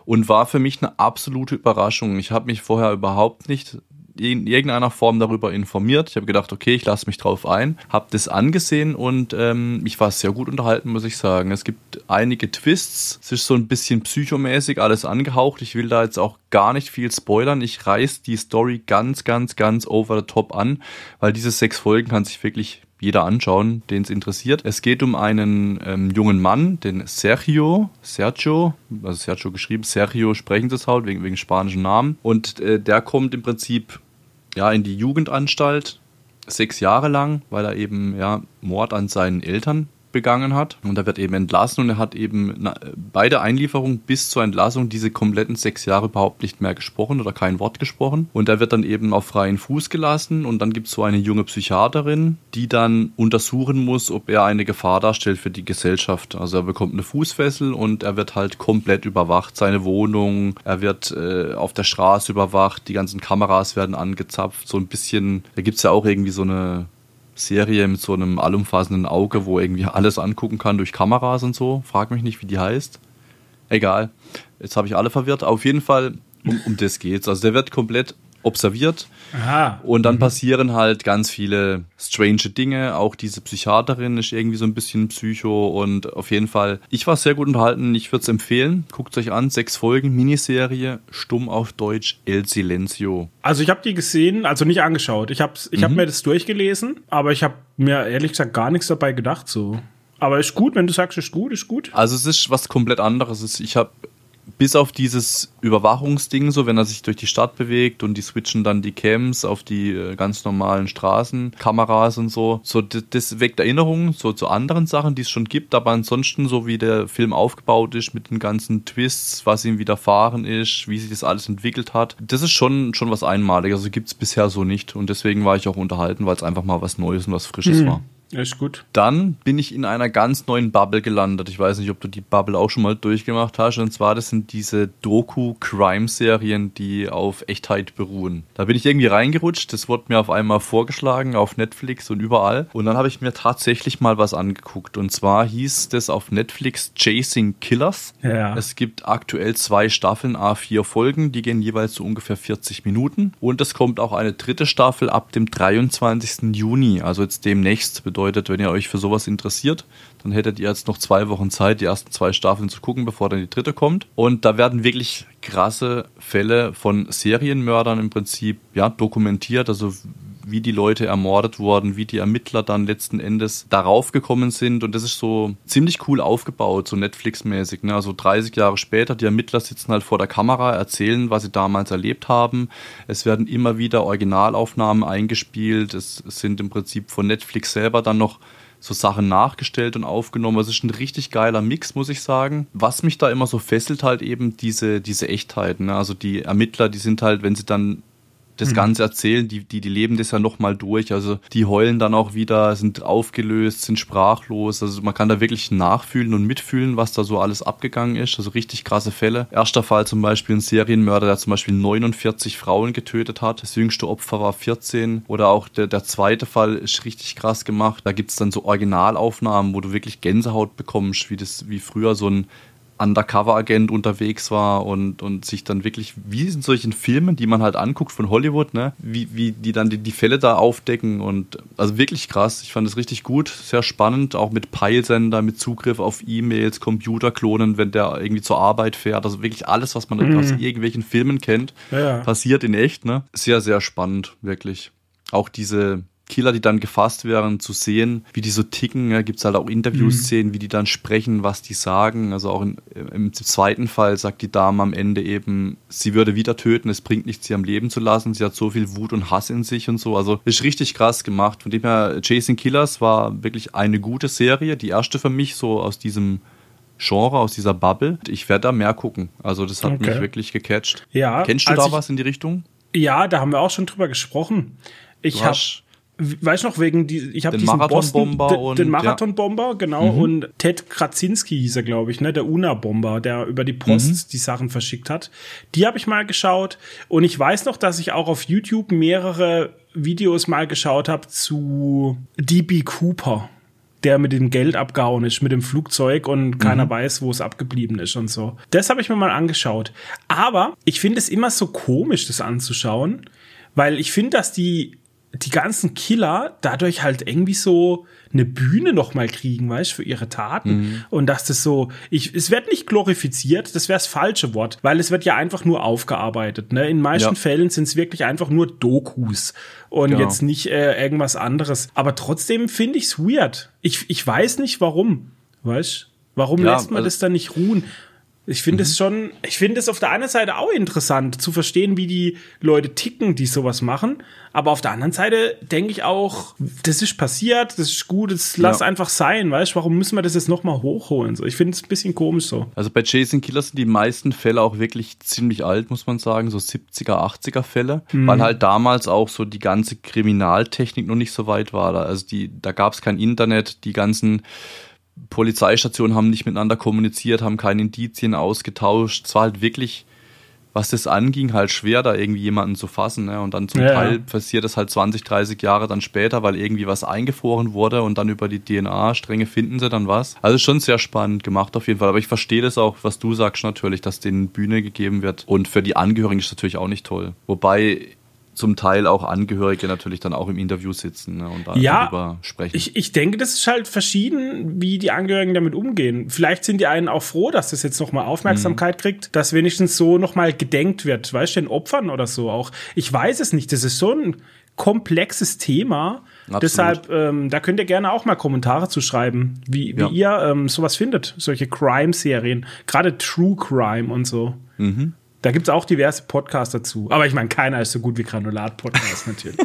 [SPEAKER 2] Und war für mich eine absolute Überraschung. Ich habe mich vorher überhaupt nicht in irgendeiner Form darüber informiert. Ich habe gedacht, okay, ich lasse mich drauf ein, habe das angesehen und ähm, ich war sehr gut unterhalten, muss ich sagen. Es gibt einige Twists, es ist so ein bisschen psychomäßig alles angehaucht. Ich will da jetzt auch gar nicht viel spoilern. Ich reiß die Story ganz, ganz, ganz over the top an, weil diese sechs Folgen kann sich wirklich jeder anschauen, den es interessiert. Es geht um einen ähm, jungen Mann, den Sergio, Sergio, also Sergio geschrieben, Sergio sprechen sie es halt wegen, wegen spanischen Namen. Und äh, der kommt im Prinzip ja in die Jugendanstalt sechs Jahre lang, weil er eben ja Mord an seinen Eltern begangen hat. Und er wird eben entlassen und er hat eben bei der Einlieferung bis zur Entlassung diese kompletten sechs Jahre überhaupt nicht mehr gesprochen oder kein Wort gesprochen. Und er wird dann eben auf freien Fuß gelassen und dann gibt es so eine junge Psychiaterin, die dann untersuchen muss, ob er eine Gefahr darstellt für die Gesellschaft. Also er bekommt eine Fußfessel und er wird halt komplett überwacht. Seine Wohnung, er wird äh, auf der Straße überwacht, die ganzen Kameras werden angezapft. So ein bisschen, da gibt es ja auch irgendwie so eine Serie mit so einem allumfassenden Auge, wo irgendwie alles angucken kann durch Kameras und so. Frag mich nicht, wie die heißt. Egal. Jetzt habe ich alle verwirrt. Auf jeden Fall, um, um das geht's. Also der wird komplett observiert. Aha. Und dann mhm. passieren halt ganz viele strange Dinge. Auch diese Psychiaterin ist irgendwie so ein bisschen Psycho und auf jeden Fall, ich war sehr gut unterhalten. Ich würde es empfehlen. Guckt euch an. Sechs Folgen, Miniserie, stumm auf Deutsch, El Silencio.
[SPEAKER 1] Also ich habe die gesehen, also nicht angeschaut. Ich habe ich mhm. hab mir das durchgelesen, aber ich habe mir ehrlich gesagt gar nichts dabei gedacht so. Aber ist gut, wenn du sagst, ist gut, ist gut.
[SPEAKER 2] Also es ist was komplett anderes. Ich habe bis auf dieses Überwachungsding, so wenn er sich durch die Stadt bewegt und die switchen dann die Cams auf die äh, ganz normalen Straßenkameras und so. So, das weckt Erinnerungen so zu anderen Sachen, die es schon gibt, aber ansonsten, so wie der Film aufgebaut ist, mit den ganzen Twists, was ihm widerfahren ist, wie sich das alles entwickelt hat, das ist schon, schon was Einmaliges. Also gibt es bisher so nicht. Und deswegen war ich auch unterhalten, weil es einfach mal was Neues und was Frisches mhm. war.
[SPEAKER 1] Ist gut.
[SPEAKER 2] Dann bin ich in einer ganz neuen Bubble gelandet. Ich weiß nicht, ob du die Bubble auch schon mal durchgemacht hast. Und zwar, das sind diese Doku-Crime-Serien, die auf Echtheit beruhen. Da bin ich irgendwie reingerutscht. Das wurde mir auf einmal vorgeschlagen auf Netflix und überall. Und dann habe ich mir tatsächlich mal was angeguckt. Und zwar hieß das auf Netflix Chasing Killers. Ja. Es gibt aktuell zwei Staffeln, A4 Folgen. Die gehen jeweils so ungefähr 40 Minuten. Und es kommt auch eine dritte Staffel ab dem 23. Juni, also jetzt demnächst bedeutet, wenn ihr euch für sowas interessiert, dann hättet ihr jetzt noch zwei Wochen Zeit, die ersten zwei Staffeln zu gucken, bevor dann die dritte kommt. Und da werden wirklich krasse Fälle von Serienmördern im Prinzip ja, dokumentiert. Also wie die Leute ermordet wurden, wie die Ermittler dann letzten Endes darauf gekommen sind. Und das ist so ziemlich cool aufgebaut, so Netflix-mäßig. Ne? Also 30 Jahre später, die Ermittler sitzen halt vor der Kamera, erzählen, was sie damals erlebt haben. Es werden immer wieder Originalaufnahmen eingespielt. Es sind im Prinzip von Netflix selber dann noch so Sachen nachgestellt und aufgenommen. Es ist ein richtig geiler Mix, muss ich sagen. Was mich da immer so fesselt, halt eben diese, diese Echtheit. Ne? Also die Ermittler, die sind halt, wenn sie dann das mhm. Ganze erzählen, die, die, die leben das ja nochmal durch. Also die heulen dann auch wieder, sind aufgelöst, sind sprachlos. Also man kann da wirklich nachfühlen und mitfühlen, was da so alles abgegangen ist. Also richtig krasse Fälle. Erster Fall zum Beispiel ein Serienmörder, der zum Beispiel 49 Frauen getötet hat. Das jüngste Opfer war 14. Oder auch der, der zweite Fall ist richtig krass gemacht. Da gibt's dann so Originalaufnahmen, wo du wirklich Gänsehaut bekommst, wie das, wie früher so ein Undercover-Agent unterwegs war und, und sich dann wirklich, wie in solchen Filmen, die man halt anguckt von Hollywood, ne, wie, wie die dann die, die Fälle da aufdecken und also wirklich krass. Ich fand es richtig gut, sehr spannend, auch mit Peilsender, mit Zugriff auf E-Mails, Computerklonen, wenn der irgendwie zur Arbeit fährt. Also wirklich alles, was man mhm. aus irgendwelchen Filmen kennt, ja. passiert in echt, ne? Sehr, sehr spannend, wirklich. Auch diese, Killer, die dann gefasst werden, zu sehen, wie die so ticken. Ja, Gibt es halt auch Interviewszenen, mhm. wie die dann sprechen, was die sagen. Also auch in, im zweiten Fall sagt die Dame am Ende eben, sie würde wieder töten, es bringt nichts, sie am Leben zu lassen. Sie hat so viel Wut und Hass in sich und so. Also ist richtig krass gemacht. Von dem her, Chasing Killers war wirklich eine gute Serie. Die erste für mich so aus diesem Genre, aus dieser Bubble. Ich werde da mehr gucken. Also das hat okay. mich wirklich gecatcht. Ja. Kennst du da was in die Richtung?
[SPEAKER 1] Ja, da haben wir auch schon drüber gesprochen. Ich habe weißt du noch, wegen die, ich habe diesen
[SPEAKER 2] Marathonbomber
[SPEAKER 1] Boston, den, den Marathonbomber, ja. genau, mhm. und Ted Krasinski hieß er, glaube ich, ne, der Una-Bomber, der über die Post mhm. die Sachen verschickt hat. Die habe ich mal geschaut und ich weiß noch, dass ich auch auf YouTube mehrere Videos mal geschaut habe zu DB Cooper der mit dem Geld abgehauen ist, mit dem Flugzeug und keiner mhm. weiß, wo es abgeblieben ist und so. Das habe ich mir mal angeschaut. Aber ich finde es immer so komisch, das anzuschauen, weil ich finde, dass die die ganzen Killer dadurch halt irgendwie so eine Bühne noch mal kriegen, weißt für ihre Taten mhm. und dass das so ich es wird nicht glorifiziert, das wäre das falsche Wort, weil es wird ja einfach nur aufgearbeitet, ne? In meisten ja. Fällen sind es wirklich einfach nur Dokus und genau. jetzt nicht äh, irgendwas anderes, aber trotzdem finde ich es weird. Ich ich weiß nicht warum, weißt? Warum ja, lässt man also das dann nicht ruhen? Ich finde es mhm. schon, ich finde es auf der einen Seite auch interessant zu verstehen, wie die Leute ticken, die sowas machen. Aber auf der anderen Seite denke ich auch, das ist passiert, das ist gut, das lass ja. einfach sein, weißt du, warum müssen wir das jetzt nochmal hochholen? So, ich finde es ein bisschen komisch so.
[SPEAKER 2] Also bei Jason Killer sind die meisten Fälle auch wirklich ziemlich alt, muss man sagen, so 70er, 80er Fälle, mhm. weil halt damals auch so die ganze Kriminaltechnik noch nicht so weit war. Also die, da gab es kein Internet, die ganzen Polizeistationen haben nicht miteinander kommuniziert, haben keine Indizien ausgetauscht. Es war halt wirklich, was das anging, halt schwer, da irgendwie jemanden zu fassen. Ne? Und dann zum ja, Teil passiert das halt 20, 30 Jahre dann später, weil irgendwie was eingefroren wurde und dann über die DNA-Stränge finden sie dann was. Also schon sehr spannend gemacht auf jeden Fall. Aber ich verstehe das auch, was du sagst natürlich, dass denen Bühne gegeben wird. Und für die Angehörigen ist es natürlich auch nicht toll. Wobei zum Teil auch Angehörige natürlich dann auch im Interview sitzen ne, und
[SPEAKER 1] ja, darüber sprechen. Ich, ich denke, das ist halt verschieden, wie die Angehörigen damit umgehen. Vielleicht sind die einen auch froh, dass das jetzt nochmal Aufmerksamkeit mhm. kriegt, dass wenigstens so nochmal gedenkt wird, weißt du, den Opfern oder so auch. Ich weiß es nicht, das ist so ein komplexes Thema. Absolut. Deshalb, ähm, da könnt ihr gerne auch mal Kommentare zu schreiben, wie, wie ja. ihr ähm, sowas findet, solche Crime-Serien, gerade True Crime und so. Mhm. Da gibt es auch diverse Podcasts dazu. Aber ich meine, keiner ist so gut wie Granulat-Podcast natürlich.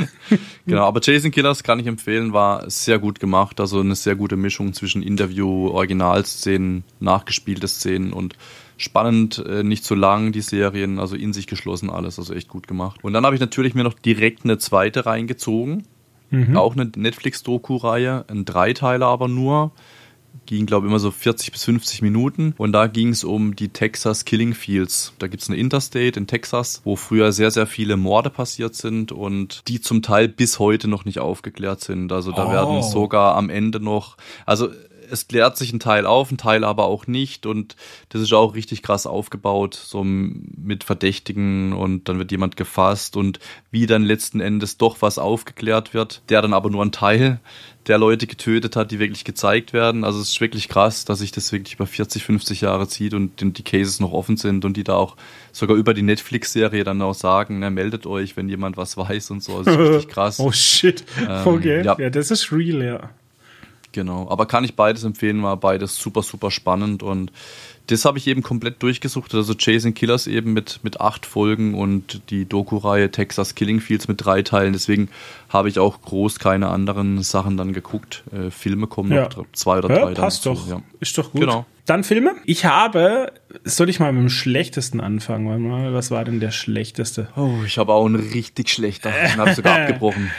[SPEAKER 2] genau, aber Jason Killers kann ich empfehlen, war sehr gut gemacht. Also eine sehr gute Mischung zwischen Interview, Originalszenen, nachgespielte Szenen und spannend, äh, nicht zu lang, die Serien, also in sich geschlossen alles, also echt gut gemacht. Und dann habe ich natürlich mir noch direkt eine zweite reingezogen. Mhm. Auch eine Netflix-Doku-Reihe, ein Dreiteiler aber nur ging, glaube ich, immer so 40 bis 50 Minuten. Und da ging es um die Texas Killing Fields. Da gibt es eine Interstate in Texas, wo früher sehr, sehr viele Morde passiert sind und die zum Teil bis heute noch nicht aufgeklärt sind. Also da oh. werden sogar am Ende noch, also es klärt sich ein Teil auf, ein Teil aber auch nicht. Und das ist auch richtig krass aufgebaut, so mit Verdächtigen und dann wird jemand gefasst und wie dann letzten Endes doch was aufgeklärt wird, der dann aber nur ein Teil der Leute getötet hat, die wirklich gezeigt werden. Also es ist wirklich krass, dass sich das wirklich über 40, 50 Jahre zieht und die Cases noch offen sind und die da auch sogar über die Netflix-Serie dann auch sagen, ne, meldet euch, wenn jemand was weiß und so. Das ist richtig krass.
[SPEAKER 1] oh shit. Ähm, okay. Ja. ja, das ist real, ja.
[SPEAKER 2] Genau. Aber kann ich beides empfehlen, war beides super, super spannend und das habe ich eben komplett durchgesucht. Also Chasing Killers eben mit, mit acht Folgen und die Doku-Reihe Texas Killing Fields mit drei Teilen. Deswegen habe ich auch groß keine anderen Sachen dann geguckt. Äh, Filme kommen ja. noch zwei oder ja, drei.
[SPEAKER 1] Passt doch. Ja. Ist doch gut. Genau. Dann Filme. Ich habe, soll ich mal mit dem schlechtesten anfangen? Was war denn der schlechteste?
[SPEAKER 2] Oh, ich habe auch einen richtig schlechter. Ich habe sogar abgebrochen.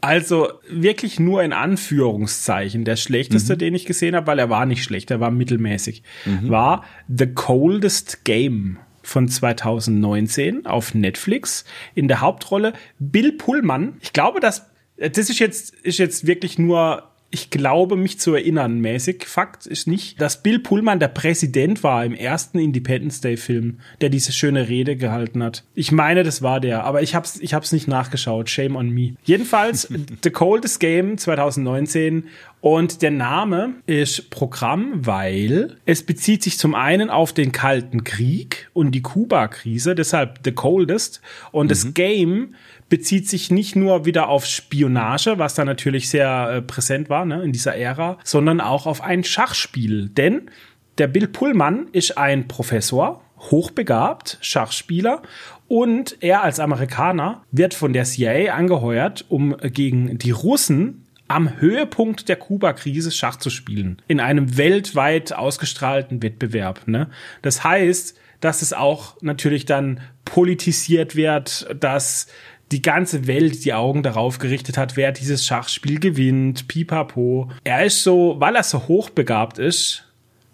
[SPEAKER 1] Also wirklich nur in Anführungszeichen. Der schlechteste, mhm. den ich gesehen habe, weil er war nicht schlecht, er war mittelmäßig, mhm. war The Coldest Game von 2019 auf Netflix. In der Hauptrolle Bill Pullman. Ich glaube, dass das ist jetzt, ist jetzt wirklich nur ich glaube, mich zu erinnern, mäßig. Fakt ist nicht, dass Bill Pullman der Präsident war im ersten Independence Day Film, der diese schöne Rede gehalten hat. Ich meine, das war der, aber ich hab's, ich hab's nicht nachgeschaut. Shame on me. Jedenfalls, The Coldest Game 2019 und der Name ist Programm, weil es bezieht sich zum einen auf den Kalten Krieg und die Kuba-Krise, deshalb The Coldest. Und mhm. das Game bezieht sich nicht nur wieder auf Spionage, was da natürlich sehr äh, präsent war ne, in dieser Ära, sondern auch auf ein Schachspiel. Denn der Bill Pullman ist ein Professor, hochbegabt, Schachspieler und er als Amerikaner wird von der CIA angeheuert, um gegen die Russen am Höhepunkt der Kuba-Krise Schach zu spielen. In einem weltweit ausgestrahlten Wettbewerb. Ne? Das heißt, dass es auch natürlich dann politisiert wird, dass die ganze Welt die Augen darauf gerichtet hat, wer dieses Schachspiel gewinnt, pipapo. Er ist so, weil er so hochbegabt ist,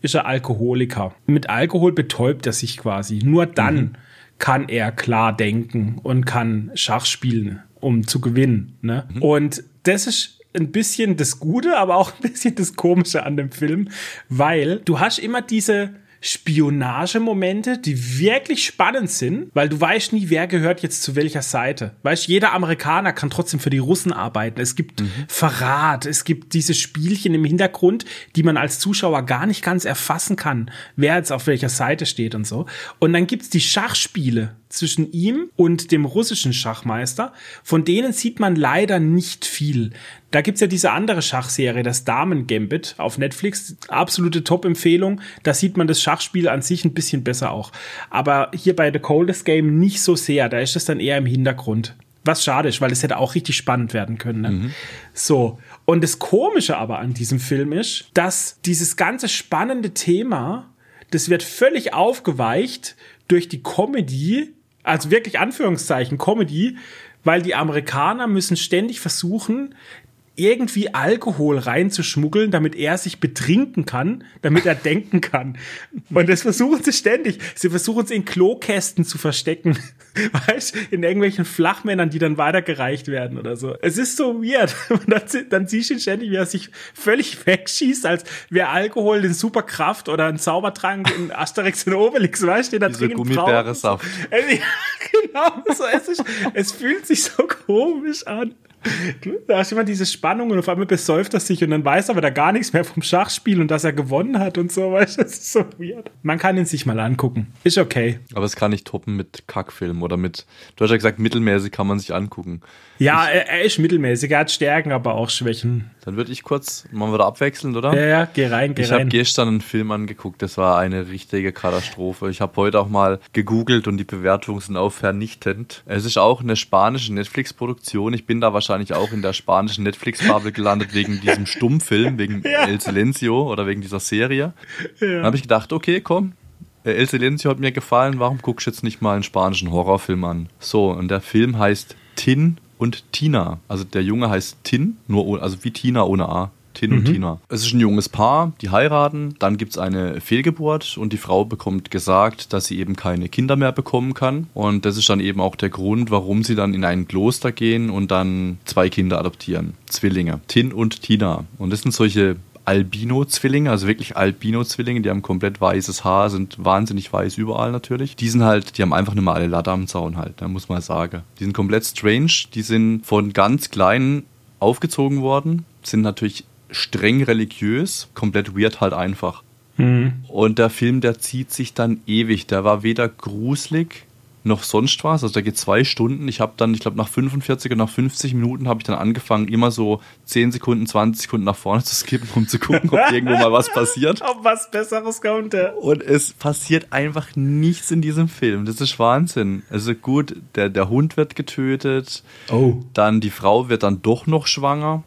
[SPEAKER 1] ist er Alkoholiker. Mit Alkohol betäubt er sich quasi. Nur dann mhm. kann er klar denken und kann Schach spielen, um zu gewinnen. Ne? Mhm. Und das ist ein bisschen das Gute, aber auch ein bisschen das Komische an dem Film, weil du hast immer diese Spionagemomente, die wirklich spannend sind, weil du weißt nie, wer gehört jetzt zu welcher Seite. Weißt, jeder Amerikaner kann trotzdem für die Russen arbeiten. Es gibt mhm. Verrat, es gibt diese Spielchen im Hintergrund, die man als Zuschauer gar nicht ganz erfassen kann, wer jetzt auf welcher Seite steht und so. Und dann gibt's die Schachspiele zwischen ihm und dem russischen Schachmeister. Von denen sieht man leider nicht viel. Da gibt's ja diese andere Schachserie, das Damen Gambit auf Netflix. Absolute Top-Empfehlung. Da sieht man das Schachspiel an sich ein bisschen besser auch. Aber hier bei The Coldest Game nicht so sehr. Da ist es dann eher im Hintergrund. Was schade ist, weil es hätte auch richtig spannend werden können. Ne? Mhm. So. Und das Komische aber an diesem Film ist, dass dieses ganze spannende Thema, das wird völlig aufgeweicht durch die Comedy, also wirklich Anführungszeichen Comedy, weil die Amerikaner müssen ständig versuchen, irgendwie Alkohol reinzuschmuggeln, damit er sich betrinken kann, damit er denken kann. Und das versuchen sie ständig. Sie versuchen es in Klokästen zu verstecken. Weißt in irgendwelchen Flachmännern, die dann weitergereicht werden oder so. Es ist so weird. Und dann, dann siehst du ihn ständig, wie er sich völlig wegschießt, als wäre Alkohol den Superkraft oder ein Zaubertrank in Asterix und Obelix, weißt du,
[SPEAKER 2] er dringend braucht.
[SPEAKER 1] Ja, genau. So, es, ist, es fühlt sich so komisch an. Da hast du immer diese Spannung und auf einmal besäuft er sich und dann weiß er aber da gar nichts mehr vom Schachspiel und dass er gewonnen hat und so, weißt du, das ist so weird. Man kann ihn sich mal angucken. Ist okay.
[SPEAKER 2] Aber es kann nicht toppen mit Kackfilm oder mit, du hast ja gesagt, mittelmäßig kann man sich angucken.
[SPEAKER 1] Ja, er, er, ist mittelmäßig, er hat Stärken, aber auch Schwächen.
[SPEAKER 2] Dann würde ich kurz, machen wir da abwechselnd, oder?
[SPEAKER 1] Ja, ja, geh rein, geh
[SPEAKER 2] ich
[SPEAKER 1] rein.
[SPEAKER 2] Ich habe gestern einen Film angeguckt, das war eine richtige Katastrophe. Ich habe heute auch mal gegoogelt und die Bewertungen sind auch vernichtend. Es ist auch eine spanische Netflix-Produktion. Ich bin da wahrscheinlich auch in der spanischen Netflix-Bubble gelandet wegen diesem Stummfilm, wegen ja. El Silencio oder wegen dieser Serie. Ja. Dann habe ich gedacht, okay, komm, äh, El Silencio hat mir gefallen, warum guckst du jetzt nicht mal einen spanischen Horrorfilm an? So, und der Film heißt Tin und Tina. Also der Junge heißt Tin, nur also wie Tina ohne A. Tin und mhm. Tina. Es ist ein junges Paar, die heiraten, dann gibt es eine Fehlgeburt und die Frau bekommt gesagt, dass sie eben keine Kinder mehr bekommen kann. Und das ist dann eben auch der Grund, warum sie dann in ein Kloster gehen und dann zwei Kinder adoptieren. Zwillinge. Tin und Tina. Und das sind solche Albino-Zwillinge, also wirklich Albino-Zwillinge, die haben komplett weißes Haar, sind wahnsinnig weiß überall natürlich. Die sind halt, die haben einfach nur mal alle Latte am Zaun halt, da muss man sagen. Die sind komplett strange, die sind von ganz kleinen aufgezogen worden, sind natürlich streng religiös, komplett weird halt einfach. Mhm. Und der Film, der zieht sich dann ewig. Der war weder gruselig noch sonst was. Also da geht zwei Stunden. Ich habe dann, ich glaube, nach 45 und nach 50 Minuten habe ich dann angefangen, immer so 10 Sekunden, 20 Sekunden nach vorne zu skippen, um zu gucken, ob irgendwo mal was passiert.
[SPEAKER 1] Ob was Besseres kommt. Ja.
[SPEAKER 2] Und es passiert einfach nichts in diesem Film. Das ist Wahnsinn. Also gut, der, der Hund wird getötet. Oh. Dann die Frau wird dann doch noch schwanger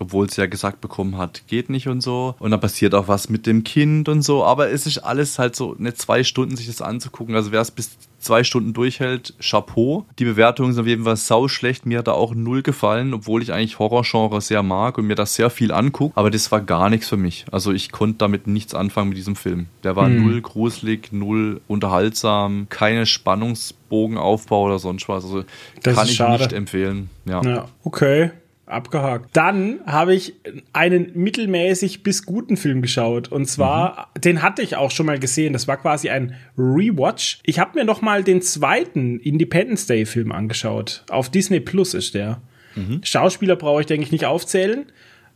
[SPEAKER 2] obwohl sie ja gesagt bekommen hat, geht nicht und so. Und dann passiert auch was mit dem Kind und so. Aber es ist alles halt so, nicht zwei Stunden sich das anzugucken. Also wer es bis zwei Stunden durchhält, Chapeau. Die Bewertungen sind auf jeden Fall sau schlecht. Mir hat da auch null gefallen, obwohl ich eigentlich Horrorgenre sehr mag und mir das sehr viel angucke. Aber das war gar nichts für mich. Also ich konnte damit nichts anfangen mit diesem Film. Der war hm. null gruselig, null unterhaltsam, keine Spannungsbogenaufbau oder sonst was. Also das kann ich schade. nicht empfehlen. Ja.
[SPEAKER 1] ja, okay abgehakt. Dann habe ich einen mittelmäßig bis guten Film geschaut und zwar, mhm. den hatte ich auch schon mal gesehen. Das war quasi ein Rewatch. Ich habe mir noch mal den zweiten Independence Day Film angeschaut. Auf Disney Plus ist der. Mhm. Schauspieler brauche ich denke ich nicht aufzählen.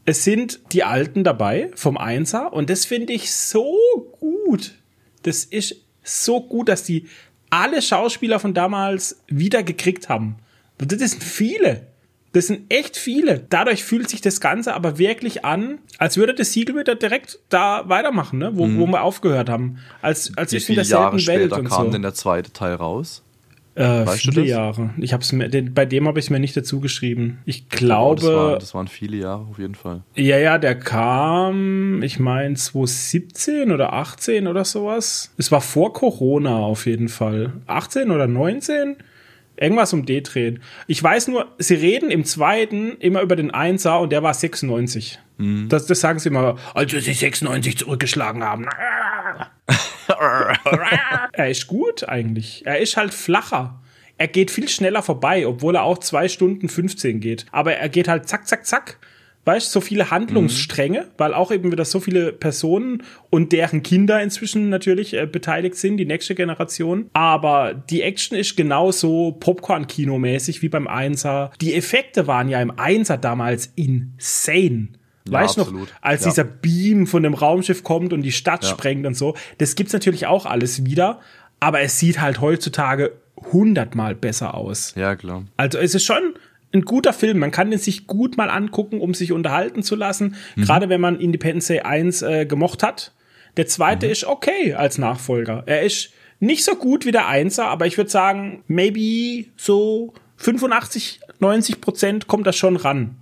[SPEAKER 1] Es sind die Alten dabei vom Einser und das finde ich so gut. Das ist so gut, dass die alle Schauspieler von damals wieder gekriegt haben. Das sind viele. Das sind echt viele. Dadurch fühlt sich das Ganze aber wirklich an, als würde das Siegel wieder direkt da weitermachen, ne? wo, mhm. wo wir aufgehört haben. Als, als
[SPEAKER 2] Wie ist in derselben Jahre Welt und kam so. denn der zweite Teil raus?
[SPEAKER 1] Äh, weißt viele Jahre. Ich hab's mir, den, bei dem habe ich es mir nicht dazu geschrieben. Ich glaube. Das,
[SPEAKER 2] war, das, waren viele Jahre auf jeden Fall.
[SPEAKER 1] Ja, ja, der kam, ich meine, 2017 oder 18 oder sowas. Es war vor Corona auf jeden Fall. 18 oder 19? Irgendwas um D drehen. Ich weiß nur, sie reden im zweiten immer über den Einser und der war 96. Mhm. Das, das sagen sie immer, als sie 96 zurückgeschlagen haben. er ist gut eigentlich. Er ist halt flacher. Er geht viel schneller vorbei, obwohl er auch zwei Stunden 15 geht. Aber er geht halt zack, zack, zack weißt so viele Handlungsstränge, mhm. weil auch eben wieder so viele Personen und deren Kinder inzwischen natürlich äh, beteiligt sind, die nächste Generation. Aber die Action ist genauso Popcorn-Kino-mäßig wie beim Einser. Die Effekte waren ja im Einser damals insane. Ja, weißt du noch, als ja. dieser Beam von dem Raumschiff kommt und die Stadt ja. sprengt und so. Das gibt's natürlich auch alles wieder. Aber es sieht halt heutzutage hundertmal besser aus.
[SPEAKER 2] Ja, klar.
[SPEAKER 1] Also es ist schon ein guter Film. Man kann den sich gut mal angucken, um sich unterhalten zu lassen. Mhm. Gerade wenn man Independence Day 1 äh, gemocht hat. Der zweite mhm. ist okay als Nachfolger. Er ist nicht so gut wie der Einser, aber ich würde sagen, maybe so 85, 90 Prozent kommt das schon ran.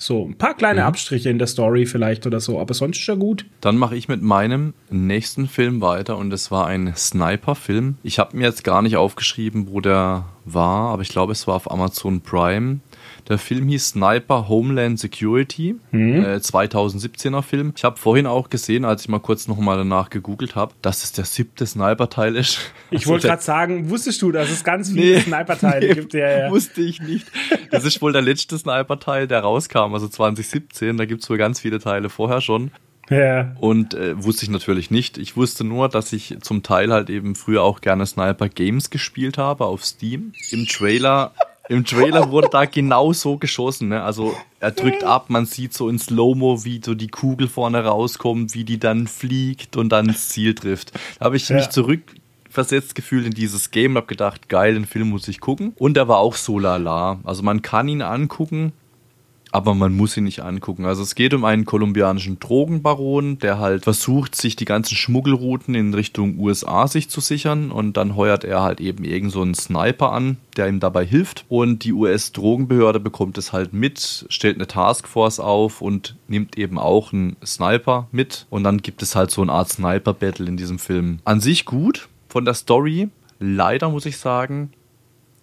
[SPEAKER 1] So, ein paar kleine mhm. Abstriche in der Story vielleicht oder so, aber sonst ist er gut.
[SPEAKER 2] Dann mache ich mit meinem nächsten Film weiter und es war ein Sniper-Film. Ich habe mir jetzt gar nicht aufgeschrieben, wo der war, aber ich glaube, es war auf Amazon Prime. Der Film hieß Sniper Homeland Security, mhm. äh, 2017er Film. Ich habe vorhin auch gesehen, als ich mal kurz nochmal danach gegoogelt habe, dass es der siebte Sniper-Teil ist.
[SPEAKER 1] Ich also wollte gerade sagen, wusstest du, dass es ganz viele nee, Sniper-Teile nee, gibt?
[SPEAKER 2] Ja, ja. Wusste ich nicht. Das ist wohl der letzte Sniper-Teil, der rauskam, also 2017. Da gibt es wohl ganz viele Teile vorher schon. Ja. Und äh, wusste ich natürlich nicht. Ich wusste nur, dass ich zum Teil halt eben früher auch gerne Sniper Games gespielt habe auf Steam. Im Trailer im Trailer wurde da genau so geschossen. Ne? Also er drückt ab, man sieht so in Slow-Mo, wie so die Kugel vorne rauskommt, wie die dann fliegt und dann ins Ziel trifft. Da habe ich ja. mich zurückversetzt gefühlt in dieses Game, habe gedacht, geil, den Film muss ich gucken. Und er war auch so lala. Also man kann ihn angucken, aber man muss ihn nicht angucken. Also es geht um einen kolumbianischen Drogenbaron, der halt versucht, sich die ganzen Schmuggelrouten in Richtung USA sich zu sichern und dann heuert er halt eben irgend so einen Sniper an, der ihm dabei hilft und die US-Drogenbehörde bekommt es halt mit, stellt eine Taskforce auf und nimmt eben auch einen Sniper mit und dann gibt es halt so eine Art Sniper-Battle in diesem Film. An sich gut von der Story, leider muss ich sagen,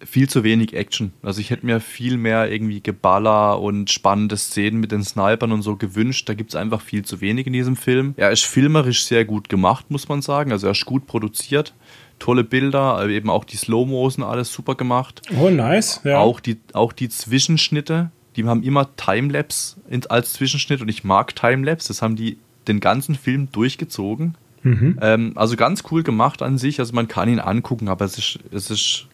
[SPEAKER 2] viel zu wenig Action. Also ich hätte mir viel mehr irgendwie Geballer und spannende Szenen mit den Snipern und so gewünscht. Da gibt es einfach viel zu wenig in diesem Film. Er ist filmerisch sehr gut gemacht, muss man sagen. Also er ist gut produziert. Tolle Bilder, eben auch die Slow-Mosen, alles super gemacht.
[SPEAKER 1] Oh, nice.
[SPEAKER 2] Ja. Auch, die, auch die Zwischenschnitte, die haben immer Timelapse als Zwischenschnitt und ich mag Timelapse. Das haben die den ganzen Film durchgezogen. Mhm. Ähm, also ganz cool gemacht an sich. Also man kann ihn angucken, aber es ist, es ist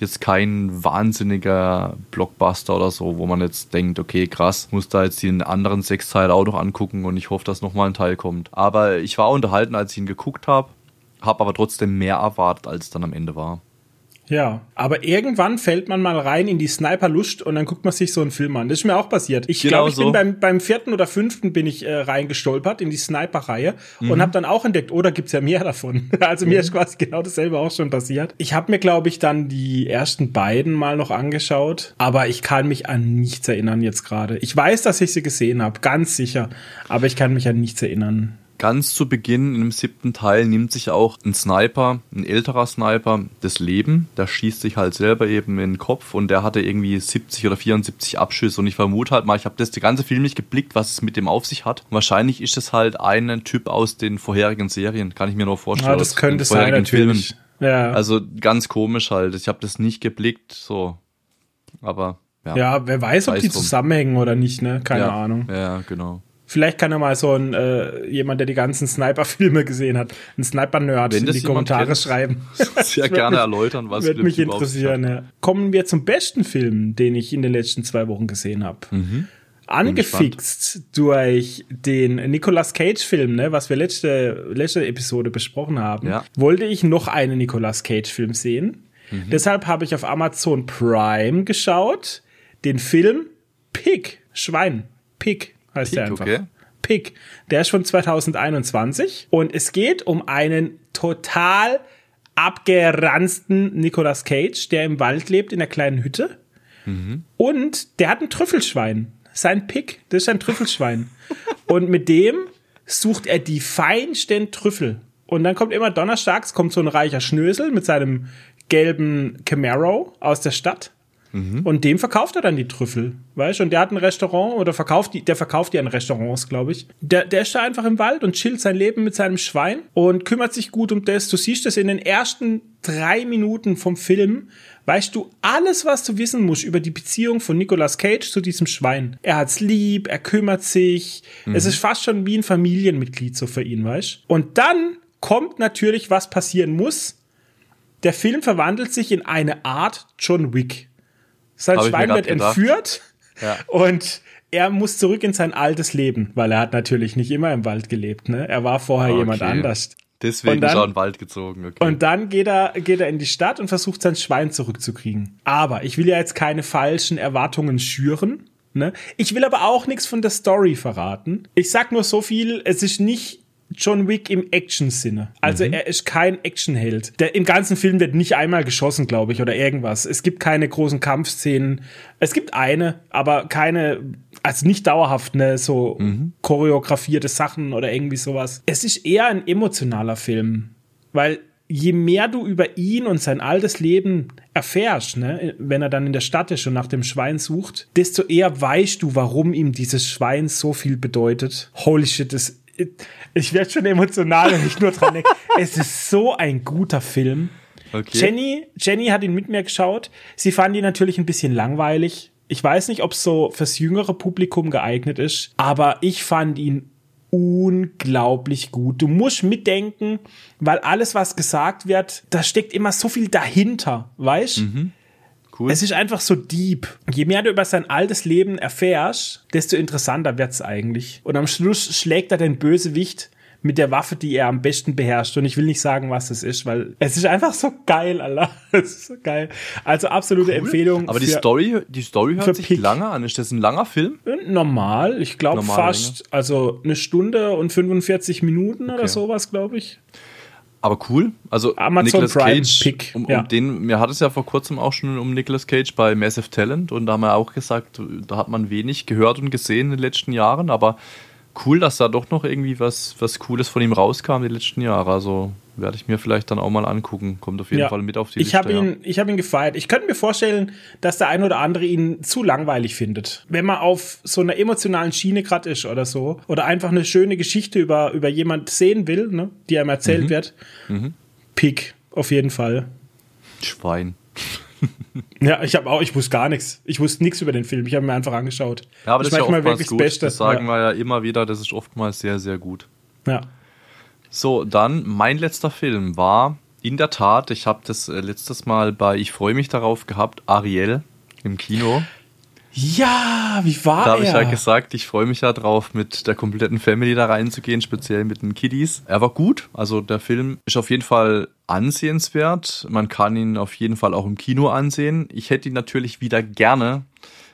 [SPEAKER 2] jetzt kein wahnsinniger Blockbuster oder so, wo man jetzt denkt, okay, krass, muss da jetzt den anderen sechs Teile auch noch angucken und ich hoffe, dass nochmal ein Teil kommt. Aber ich war unterhalten, als ich ihn geguckt habe, habe aber trotzdem mehr erwartet, als es dann am Ende war.
[SPEAKER 1] Ja, aber irgendwann fällt man mal rein in die Sniper-Lust und dann guckt man sich so einen Film an. Das ist mir auch passiert. Ich genau glaube, ich so. bin beim, beim vierten oder fünften bin ich äh, reingestolpert in die Sniper-Reihe mhm. und habe dann auch entdeckt, oh, da gibt's ja mehr davon. also mhm. mir ist quasi genau dasselbe auch schon passiert. Ich habe mir, glaube ich, dann die ersten beiden mal noch angeschaut, aber ich kann mich an nichts erinnern jetzt gerade. Ich weiß, dass ich sie gesehen habe, ganz sicher, aber ich kann mich an nichts erinnern.
[SPEAKER 2] Ganz zu Beginn, in dem siebten Teil, nimmt sich auch ein Sniper, ein älterer Sniper, das Leben. Der schießt sich halt selber eben in den Kopf und der hatte irgendwie 70 oder 74 Abschüsse. Und ich vermute halt mal, ich habe das die ganze Film nicht geblickt, was es mit dem auf sich hat. Und wahrscheinlich ist es halt ein Typ aus den vorherigen Serien, kann ich mir nur vorstellen. Ja,
[SPEAKER 1] das könnte sein, natürlich.
[SPEAKER 2] Filmen. Ja. Also ganz komisch halt. Ich habe das nicht geblickt, so. Aber
[SPEAKER 1] ja. Ja, wer weiß, ob weiß die zusammenhängen oder nicht, ne? Keine
[SPEAKER 2] ja,
[SPEAKER 1] Ahnung.
[SPEAKER 2] Ja, genau.
[SPEAKER 1] Vielleicht kann er mal so ein äh, jemand, der die ganzen Sniper-Filme gesehen hat, ein Sniper-Nerd in die Kommentare kennt, schreiben.
[SPEAKER 2] Sehr gerne mich, erläutern, was
[SPEAKER 1] würde mich interessieren. Ja. Kommen wir zum besten Film, den ich in den letzten zwei Wochen gesehen habe. Mhm. Angefixt durch den Nicolas Cage-Film, ne, was wir letzte, letzte Episode besprochen haben, ja. wollte ich noch einen Nicolas Cage-Film sehen. Mhm. Deshalb habe ich auf Amazon Prime geschaut, den Film Pig, Schwein, Pig heißt Pig, der einfach. Okay. Pig. Der ist von 2021 und es geht um einen total abgeranzten Nicolas Cage, der im Wald lebt in einer kleinen Hütte. Mhm. Und der hat ein Trüffelschwein. Sein Pig, das ist ein Trüffelschwein. und mit dem sucht er die feinsten Trüffel. Und dann kommt immer donnerstags kommt so ein reicher Schnösel mit seinem gelben Camaro aus der Stadt Mhm. Und dem verkauft er dann die Trüffel, weißt du? Und der hat ein Restaurant oder verkauft die, der verkauft die an Restaurants, glaube ich. Der, der ist da einfach im Wald und chillt sein Leben mit seinem Schwein und kümmert sich gut um das. Du siehst das in den ersten drei Minuten vom Film, weißt du alles, was du wissen musst über die Beziehung von Nicolas Cage zu diesem Schwein. Er hat's lieb, er kümmert sich. Mhm. Es ist fast schon wie ein Familienmitglied so für ihn, weißt? Und dann kommt natürlich, was passieren muss. Der Film verwandelt sich in eine Art John Wick. Sein Hab Schwein wird entführt ja. und er muss zurück in sein altes Leben, weil er hat natürlich nicht immer im Wald gelebt. Ne? Er war vorher okay. jemand anders.
[SPEAKER 2] Deswegen dann, ist er in den Wald gezogen.
[SPEAKER 1] Okay. Und dann geht er, geht er in die Stadt und versucht sein Schwein zurückzukriegen. Aber ich will ja jetzt keine falschen Erwartungen schüren. Ne? Ich will aber auch nichts von der Story verraten. Ich sag nur so viel, es ist nicht John Wick im Action-Sinne. Also mhm. er ist kein Actionheld. Der im ganzen Film wird nicht einmal geschossen, glaube ich, oder irgendwas. Es gibt keine großen Kampfszenen. Es gibt eine, aber keine, also nicht dauerhaft, ne, so mhm. choreografierte Sachen oder irgendwie sowas. Es ist eher ein emotionaler Film, weil je mehr du über ihn und sein altes Leben erfährst, ne, wenn er dann in der Stadt ist und nach dem Schwein sucht, desto eher weißt du, warum ihm dieses Schwein so viel bedeutet. Holy shit, das ich werde schon emotional, wenn ich nur dran denke. es ist so ein guter Film. Okay. Jenny, Jenny hat ihn mit mir geschaut. Sie fand ihn natürlich ein bisschen langweilig. Ich weiß nicht, ob es so fürs jüngere Publikum geeignet ist, aber ich fand ihn unglaublich gut. Du musst mitdenken, weil alles, was gesagt wird, da steckt immer so viel dahinter, weißt? Mhm. Cool. Es ist einfach so deep. Je mehr du über sein altes Leben erfährst, desto interessanter wird's eigentlich. Und am Schluss schlägt er den Bösewicht mit der Waffe, die er am besten beherrscht. Und ich will nicht sagen, was es ist, weil es ist einfach so geil, Allah. Es ist so geil. Also absolute cool. Empfehlung.
[SPEAKER 2] Aber die Story, die Story hört sich Pick. lange an. Ist das ein langer Film?
[SPEAKER 1] Normal. Ich glaube fast, Länge. also eine Stunde und 45 Minuten okay. oder sowas, glaube ich.
[SPEAKER 2] Aber cool. Also Amazon Nicolas Prime Cage, Pick. Um, um ja. den, mir hat es ja vor kurzem auch schon um Nicolas Cage bei Massive Talent und da haben wir auch gesagt, da hat man wenig gehört und gesehen in den letzten Jahren, aber cool, dass da doch noch irgendwie was, was Cooles von ihm rauskam die letzten Jahre. Also werde ich mir vielleicht dann auch mal angucken. Kommt auf jeden ja. Fall mit auf die
[SPEAKER 1] ich Liste. Ihn, ja. Ich habe ihn gefeiert. Ich könnte mir vorstellen, dass der ein oder andere ihn zu langweilig findet. Wenn man auf so einer emotionalen Schiene gerade ist oder so. Oder einfach eine schöne Geschichte über, über jemand sehen will, ne, die einem erzählt mhm. wird. Mhm. Pick, auf jeden Fall.
[SPEAKER 2] Schwein.
[SPEAKER 1] ja, ich habe auch, ich wusste gar nichts. Ich wusste nichts über den Film. Ich habe mir einfach angeschaut.
[SPEAKER 2] Ja, aber das, das ist ja oftmals gut. Beste. Das sagen ja. wir ja immer wieder. Das ist oftmals sehr, sehr gut.
[SPEAKER 1] Ja.
[SPEAKER 2] So, dann mein letzter Film war in der Tat, ich habe das äh, letztes Mal bei Ich freue mich darauf gehabt, Ariel im Kino.
[SPEAKER 1] Ja, wie war
[SPEAKER 2] da? Da habe ich ja gesagt, ich freue mich ja drauf, mit der kompletten Family da reinzugehen, speziell mit den Kiddies. Er war gut, also der Film ist auf jeden Fall ansehenswert. Man kann ihn auf jeden Fall auch im Kino ansehen. Ich hätte ihn natürlich wieder gerne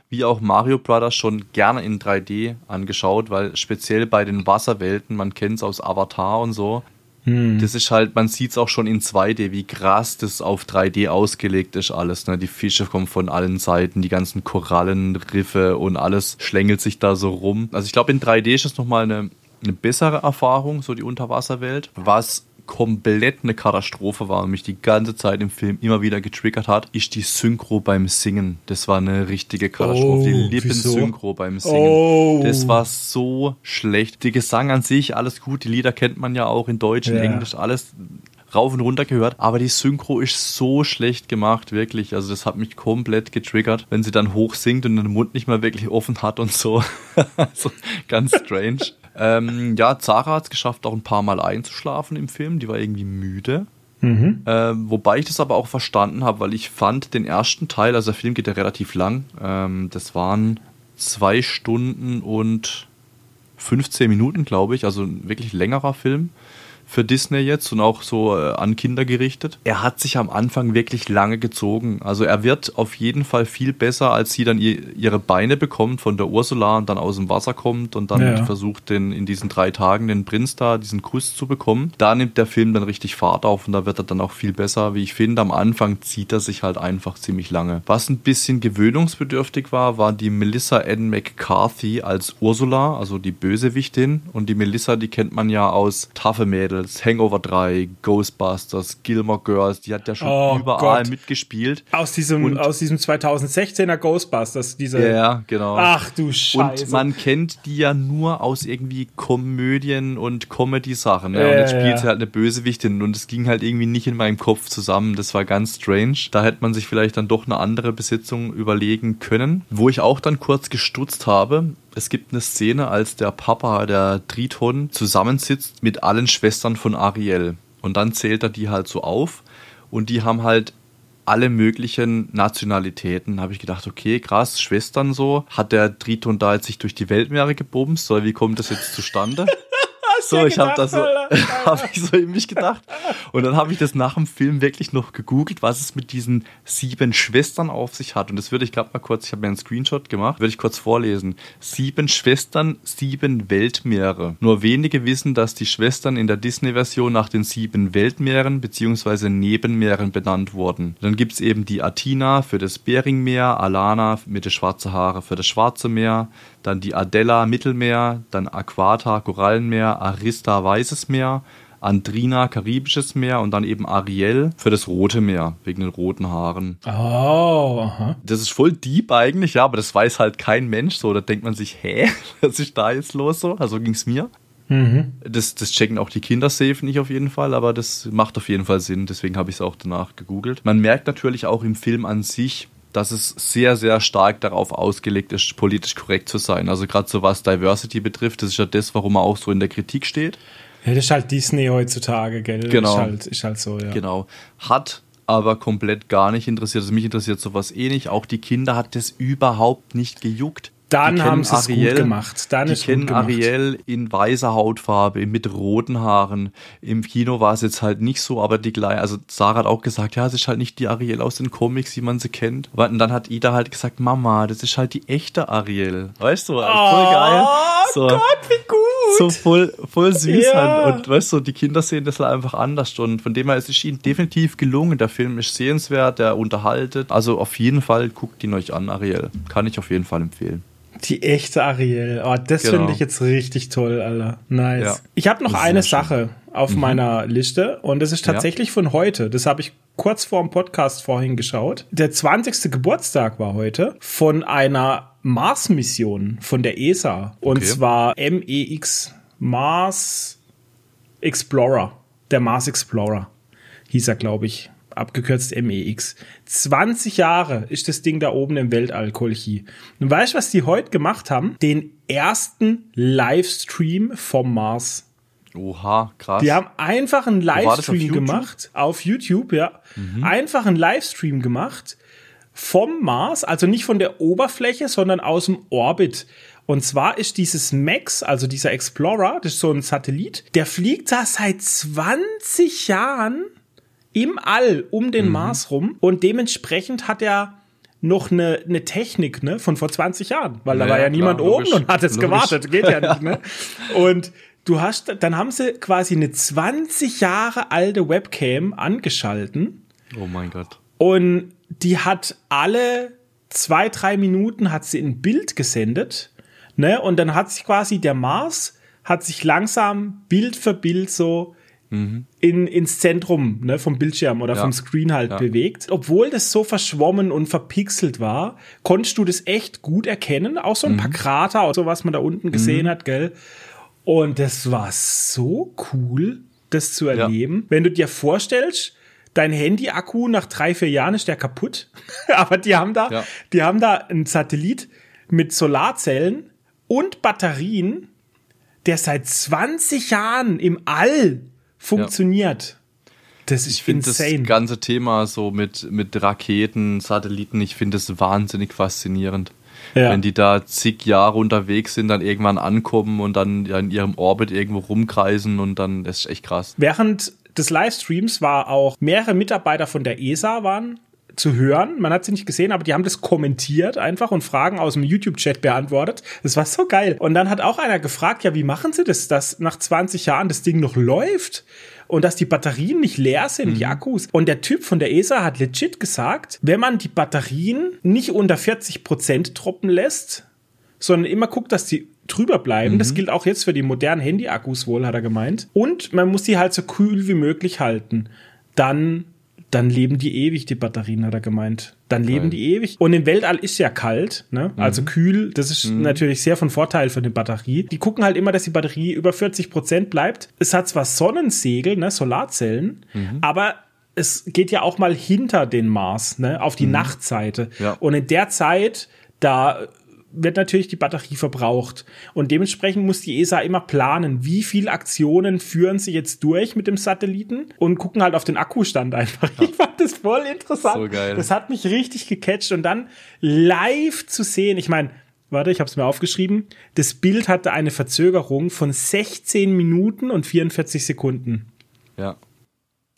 [SPEAKER 2] wie auch Mario Brothers schon gerne in 3D angeschaut, weil speziell bei den Wasserwelten, man kennt es aus Avatar und so, hm. das ist halt, man sieht es auch schon in 2D, wie krass das auf 3D ausgelegt ist alles. Ne? Die Fische kommen von allen Seiten, die ganzen Korallenriffe und alles schlängelt sich da so rum. Also ich glaube, in 3D ist es nochmal eine, eine bessere Erfahrung, so die Unterwasserwelt. Was komplett eine Katastrophe war und mich die ganze Zeit im Film immer wieder getriggert hat, ist die Synchro beim Singen. Das war eine richtige Katastrophe. Oh, die Lippensynchro beim Singen. Oh. Das war so schlecht. Der Gesang an sich, alles gut. Die Lieder kennt man ja auch in Deutsch, in ja. Englisch, alles rauf und runter gehört, aber die Synchro ist so schlecht gemacht, wirklich. Also das hat mich komplett getriggert, wenn sie dann hoch singt und den Mund nicht mehr wirklich offen hat und so. so ganz strange. Ähm, ja, Zara hat es geschafft, auch ein paar Mal einzuschlafen im Film. Die war irgendwie müde. Mhm. Ähm, wobei ich das aber auch verstanden habe, weil ich fand den ersten Teil, also der Film geht ja relativ lang, ähm, das waren zwei Stunden und 15 Minuten, glaube ich, also ein wirklich längerer Film für Disney jetzt und auch so äh, an Kinder gerichtet. Er hat sich am Anfang wirklich lange gezogen. Also er wird auf jeden Fall viel besser, als sie dann ihr, ihre Beine bekommt von der Ursula und dann aus dem Wasser kommt und dann ja. versucht, den, in diesen drei Tagen den Prinz da, diesen Kuss zu bekommen. Da nimmt der Film dann richtig Fahrt auf und da wird er dann auch viel besser. Wie ich finde, am Anfang zieht er sich halt einfach ziemlich lange. Was ein bisschen gewöhnungsbedürftig war, war die Melissa Ann McCarthy als Ursula, also die Bösewichtin. Und die Melissa, die kennt man ja aus Taffe Mädel Turtles, Hangover 3, Ghostbusters, Gilmore Girls, die hat ja schon oh überall Gott. mitgespielt.
[SPEAKER 1] Aus diesem, und, aus diesem 2016er Ghostbusters, diese.
[SPEAKER 2] Ja, genau.
[SPEAKER 1] Ach du Scheiße.
[SPEAKER 2] Und man kennt die ja nur aus irgendwie Komödien und Comedy-Sachen. Ne? Ja, und jetzt spielt sie halt eine Bösewichtin und es ging halt irgendwie nicht in meinem Kopf zusammen. Das war ganz strange. Da hätte man sich vielleicht dann doch eine andere Besitzung überlegen können. Wo ich auch dann kurz gestutzt habe, es gibt eine Szene, als der Papa, der Triton, zusammensitzt mit allen Schwestern von Ariel. Und dann zählt er die halt so auf. Und die haben halt alle möglichen Nationalitäten. Habe ich gedacht, okay, krass, Schwestern so. Hat der Triton da jetzt sich durch die Weltmeere gebumst oder wie kommt das jetzt zustande? so, ja ich habe das so, habe ich so in mich gedacht. Und dann habe ich das nach dem Film wirklich noch gegoogelt, was es mit diesen sieben Schwestern auf sich hat. Und das würde ich gerade mal kurz, ich habe mir einen Screenshot gemacht, würde ich kurz vorlesen. Sieben Schwestern, sieben Weltmeere. Nur wenige wissen, dass die Schwestern in der Disney-Version nach den sieben Weltmeeren bzw. Nebenmeeren benannt wurden. Dann gibt es eben die Atina für das Beringmeer, Alana mit der schwarze Haare für das Schwarze Meer, dann die Adela Mittelmeer, dann Aquata Korallenmeer, Arista Weißes Meer, Andrina Karibisches Meer und dann eben Ariel für das Rote Meer, wegen den roten Haaren.
[SPEAKER 1] Oh, aha.
[SPEAKER 2] Das ist voll deep eigentlich, ja, aber das weiß halt kein Mensch so. Da denkt man sich, hä, was ist da jetzt los so? Also ging es mir. Mhm. Das, das checken auch die Kinder safe nicht auf jeden Fall, aber das macht auf jeden Fall Sinn. Deswegen habe ich es auch danach gegoogelt. Man merkt natürlich auch im Film an sich, dass es sehr, sehr stark darauf ausgelegt ist, politisch korrekt zu sein. Also gerade so was Diversity betrifft, das ist ja das, warum er auch so in der Kritik steht.
[SPEAKER 1] Ja, das ist halt Disney heutzutage, gell?
[SPEAKER 2] Genau.
[SPEAKER 1] Ist halt, ist halt so, ja.
[SPEAKER 2] Genau. Hat aber komplett gar nicht interessiert. Also mich interessiert sowas eh nicht. Auch die Kinder hat das überhaupt nicht gejuckt.
[SPEAKER 1] Dann haben sie es gut gemacht. Dann
[SPEAKER 2] die ist kennen Ariel in weißer Hautfarbe, mit roten Haaren. Im Kino war es jetzt halt nicht so, aber die gleiche, also Sarah hat auch gesagt, ja, es ist halt nicht die Ariel aus den Comics, wie man sie kennt. Und dann hat Ida halt gesagt, Mama, das ist halt die echte Ariel. Weißt du, oh, voll geil.
[SPEAKER 1] So, Gott, wie gut.
[SPEAKER 2] So voll, voll süß ja. halt. Und weißt du, die Kinder sehen das halt einfach anders. Und von dem her ist es ihnen definitiv gelungen. Der Film ist sehenswert, der unterhaltet. Also auf jeden Fall guckt ihn euch an, Ariel. Kann ich auf jeden Fall empfehlen.
[SPEAKER 1] Die echte Ariel. Oh, das genau. finde ich jetzt richtig toll, Alter. Nice. Ja. Ich habe noch eine Sache auf mhm. meiner Liste und das ist tatsächlich ja. von heute. Das habe ich kurz vor dem Podcast vorhin geschaut. Der 20. Geburtstag war heute von einer Mars-Mission von der ESA. Und okay. zwar MEX Mars Explorer. Der Mars Explorer hieß er, glaube ich abgekürzt MEX. 20 Jahre ist das Ding da oben im Weltall, Kolchi. Und weißt du, was die heute gemacht haben? Den ersten Livestream vom Mars.
[SPEAKER 2] Oha, krass.
[SPEAKER 1] Die haben einfach einen Livestream auf gemacht auf YouTube, ja. Mhm. Einfach einen Livestream gemacht vom Mars, also nicht von der Oberfläche, sondern aus dem Orbit. Und zwar ist dieses Max, also dieser Explorer, das ist so ein Satellit, der fliegt da seit 20 Jahren im All um den mhm. Mars rum und dementsprechend hat er noch eine, eine Technik ne, von vor 20 Jahren, weil naja, da war ja niemand klar, oben und hat es gewartet, geht ja nicht. Ne? Und du hast, dann haben sie quasi eine 20 Jahre alte Webcam angeschalten.
[SPEAKER 2] Oh mein Gott.
[SPEAKER 1] Und die hat alle zwei, drei Minuten hat sie ein Bild gesendet. Ne? Und dann hat sich quasi der Mars hat sich langsam Bild für Bild so mhm. in, ins Zentrum ne, vom Bildschirm oder ja. vom Screen halt ja. bewegt. Obwohl das so verschwommen und verpixelt war, konntest du das echt gut erkennen. Auch so ein mhm. paar Krater oder so, was man da unten gesehen mhm. hat, gell? Und das war so cool, das zu erleben. Ja. Wenn du dir vorstellst, dein Handy-Akku nach drei, vier Jahren ist der kaputt. Aber die haben da, die haben da einen Satellit mit Solarzellen und Batterien, der seit 20 Jahren im All funktioniert. Ja.
[SPEAKER 2] Das ist ich finde das ganze Thema so mit, mit Raketen, Satelliten, ich finde das wahnsinnig faszinierend. Ja. Wenn die da zig Jahre unterwegs sind, dann irgendwann ankommen und dann in ihrem Orbit irgendwo rumkreisen und dann, das ist echt krass.
[SPEAKER 1] Während des Livestreams war auch mehrere Mitarbeiter von der ESA waren zu hören. Man hat sie nicht gesehen, aber die haben das kommentiert einfach und Fragen aus dem YouTube-Chat beantwortet. Das war so geil. Und dann hat auch einer gefragt, ja, wie machen sie das, dass nach 20 Jahren das Ding noch läuft? und dass die Batterien nicht leer sind, mhm. die Akkus. Und der Typ von der ESA hat legit gesagt, wenn man die Batterien nicht unter 40 Prozent droppen lässt, sondern immer guckt, dass die drüber bleiben. Mhm. Das gilt auch jetzt für die modernen Handy-Akkus wohl, hat er gemeint. Und man muss die halt so kühl wie möglich halten. Dann dann leben die ewig, die Batterien, hat er gemeint. Dann leben Geil. die ewig. Und im Weltall ist ja kalt, ne? Mhm. Also kühl. Das ist mhm. natürlich sehr von Vorteil für eine Batterie. Die gucken halt immer, dass die Batterie über 40 Prozent bleibt. Es hat zwar Sonnensegel, ne? Solarzellen, mhm. aber es geht ja auch mal hinter den Mars, ne? Auf die mhm. Nachtseite. Ja. Und in der Zeit, da wird natürlich die Batterie verbraucht. Und dementsprechend muss die ESA immer planen, wie viele Aktionen führen sie jetzt durch mit dem Satelliten und gucken halt auf den Akkustand einfach. Ich fand das voll interessant. So geil. Das hat mich richtig gecatcht und dann live zu sehen. Ich meine, warte, ich habe es mir aufgeschrieben. Das Bild hatte eine Verzögerung von 16 Minuten und 44 Sekunden.
[SPEAKER 2] Ja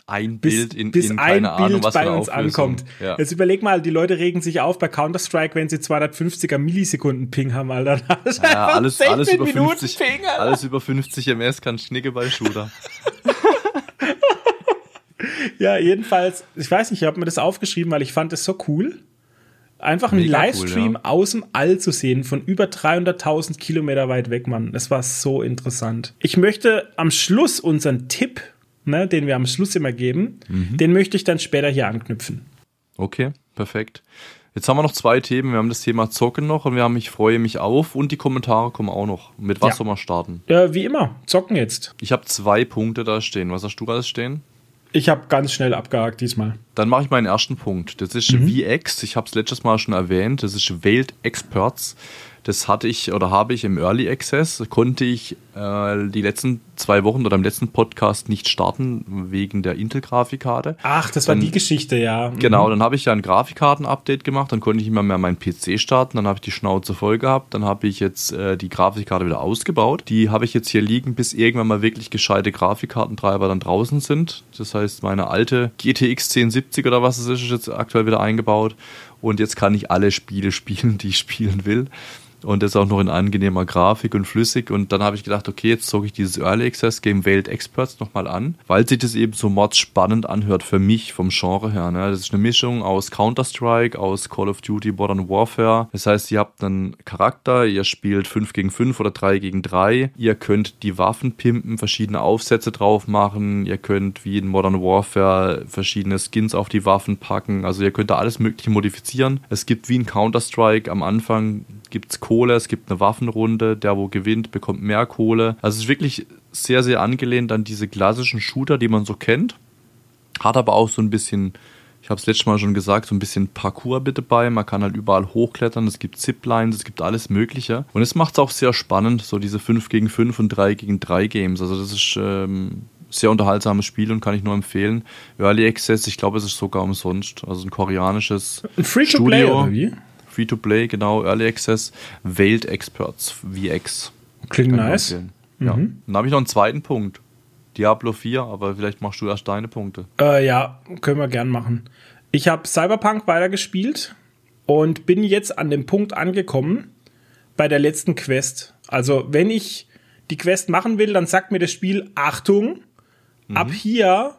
[SPEAKER 2] ein Bild in,
[SPEAKER 1] bis
[SPEAKER 2] in
[SPEAKER 1] ein Ahnung, was bei uns ankommt. Ja. Jetzt überleg mal, die Leute regen sich auf bei Counter-Strike, wenn sie 250er Millisekunden Ping haben, Alter.
[SPEAKER 2] Ja, alles, alles über 50, Ping, alles über 50 ms kann Schnicke bei Shooter.
[SPEAKER 1] ja, jedenfalls, ich weiß nicht, ich habe mir das aufgeschrieben, weil ich fand es so cool. Einfach einen Mega Livestream cool, ja. aus dem All zu sehen, von über 300.000 Kilometer weit weg, Mann. Das war so interessant. Ich möchte am Schluss unseren Tipp ne, den wir am Schluss immer geben, mhm. den möchte ich dann später hier anknüpfen.
[SPEAKER 2] Okay, perfekt. Jetzt haben wir noch zwei Themen. Wir haben das Thema Zocken noch und wir haben Ich freue mich auf und die Kommentare kommen auch noch. Mit was ja. sollen wir starten?
[SPEAKER 1] Ja, wie immer, zocken jetzt.
[SPEAKER 2] Ich habe zwei Punkte da stehen. Was hast du alles stehen?
[SPEAKER 1] Ich habe ganz schnell abgehakt diesmal.
[SPEAKER 2] Dann mache ich meinen ersten Punkt. Das ist mhm. VX. Ich habe es letztes Mal schon erwähnt. Das ist Welt Experts. Das hatte ich oder habe ich im Early Access, konnte ich äh, die letzten zwei Wochen oder im letzten Podcast nicht starten, wegen der Intel-Grafikkarte.
[SPEAKER 1] Ach, das war die Geschichte, ja.
[SPEAKER 2] Mhm. Genau, dann habe ich ja ein Grafikkarten-Update gemacht, dann konnte ich immer mehr meinen PC starten, dann habe ich die Schnauze voll gehabt, dann habe ich jetzt äh, die Grafikkarte wieder ausgebaut. Die habe ich jetzt hier liegen, bis irgendwann mal wirklich gescheite Grafikkartentreiber dann draußen sind. Das heißt, meine alte GTX 1070 oder was es ist, ist jetzt aktuell wieder eingebaut. Und jetzt kann ich alle Spiele spielen, die ich spielen will und das auch noch in angenehmer Grafik und flüssig. Und dann habe ich gedacht, okay, jetzt zocke ich dieses Early Access Game Veiled Experts nochmal an, weil sich das eben so mords spannend anhört für mich vom Genre her. Ne? Das ist eine Mischung aus Counter-Strike, aus Call of Duty Modern Warfare. Das heißt, ihr habt einen Charakter, ihr spielt 5 gegen 5 oder 3 gegen 3. Ihr könnt die Waffen pimpen, verschiedene Aufsätze drauf machen. Ihr könnt wie in Modern Warfare verschiedene Skins auf die Waffen packen. Also ihr könnt da alles mögliche modifizieren. Es gibt wie in Counter-Strike am Anfang gibt es Kohle, es gibt eine Waffenrunde, der wo gewinnt, bekommt mehr Kohle. Also es ist wirklich sehr, sehr angelehnt an diese klassischen Shooter, die man so kennt. Hat aber auch so ein bisschen, ich habe es letztes Mal schon gesagt, so ein bisschen Parkour bitte bei. Man kann halt überall hochklettern, es gibt Ziplines, es gibt alles Mögliche. Und es macht es auch sehr spannend, so diese 5 gegen 5 und 3 gegen 3 Games. Also das ist ähm, sehr unterhaltsames Spiel und kann ich nur empfehlen. Early Access, ich glaube, es ist sogar umsonst. Also ein koreanisches ein Free to Play oder wie? Free-to-Play, genau, Early Access, Veiled Experts, VX.
[SPEAKER 1] Klingt nice.
[SPEAKER 2] Mhm. Ja. Dann habe ich noch einen zweiten Punkt. Diablo 4, aber vielleicht machst du erst deine Punkte.
[SPEAKER 1] Äh, ja, können wir gern machen. Ich habe Cyberpunk weitergespielt und bin jetzt an dem Punkt angekommen bei der letzten Quest. Also, wenn ich die Quest machen will, dann sagt mir das Spiel, Achtung, mhm. ab hier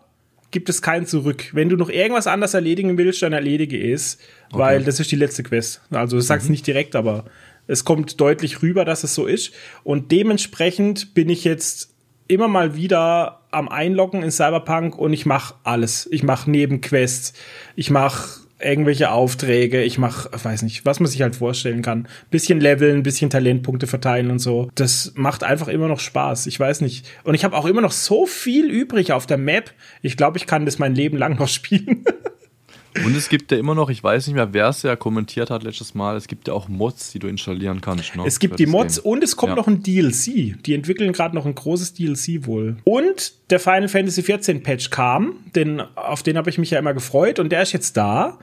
[SPEAKER 1] gibt es kein Zurück. Wenn du noch irgendwas anders erledigen willst, dann erledige es, okay. weil das ist die letzte Quest. Also du sagst mhm. nicht direkt, aber es kommt deutlich rüber, dass es so ist. Und dementsprechend bin ich jetzt immer mal wieder am Einloggen in Cyberpunk und ich mache alles. Ich mache Nebenquests, ich mache irgendwelche Aufträge, ich mache, weiß nicht, was man sich halt vorstellen kann. Bisschen leveln, bisschen Talentpunkte verteilen und so. Das macht einfach immer noch Spaß. Ich weiß nicht. Und ich habe auch immer noch so viel übrig auf der Map. Ich glaube, ich kann das mein Leben lang noch spielen.
[SPEAKER 2] Und es gibt ja immer noch, ich weiß nicht mehr, wer es ja kommentiert hat letztes Mal, es gibt ja auch Mods, die du installieren kannst.
[SPEAKER 1] Ne, es gibt die Mods Game. und es kommt ja. noch ein DLC. Die entwickeln gerade noch ein großes DLC wohl. Und der Final Fantasy XIV Patch kam, denn auf den habe ich mich ja immer gefreut und der ist jetzt da.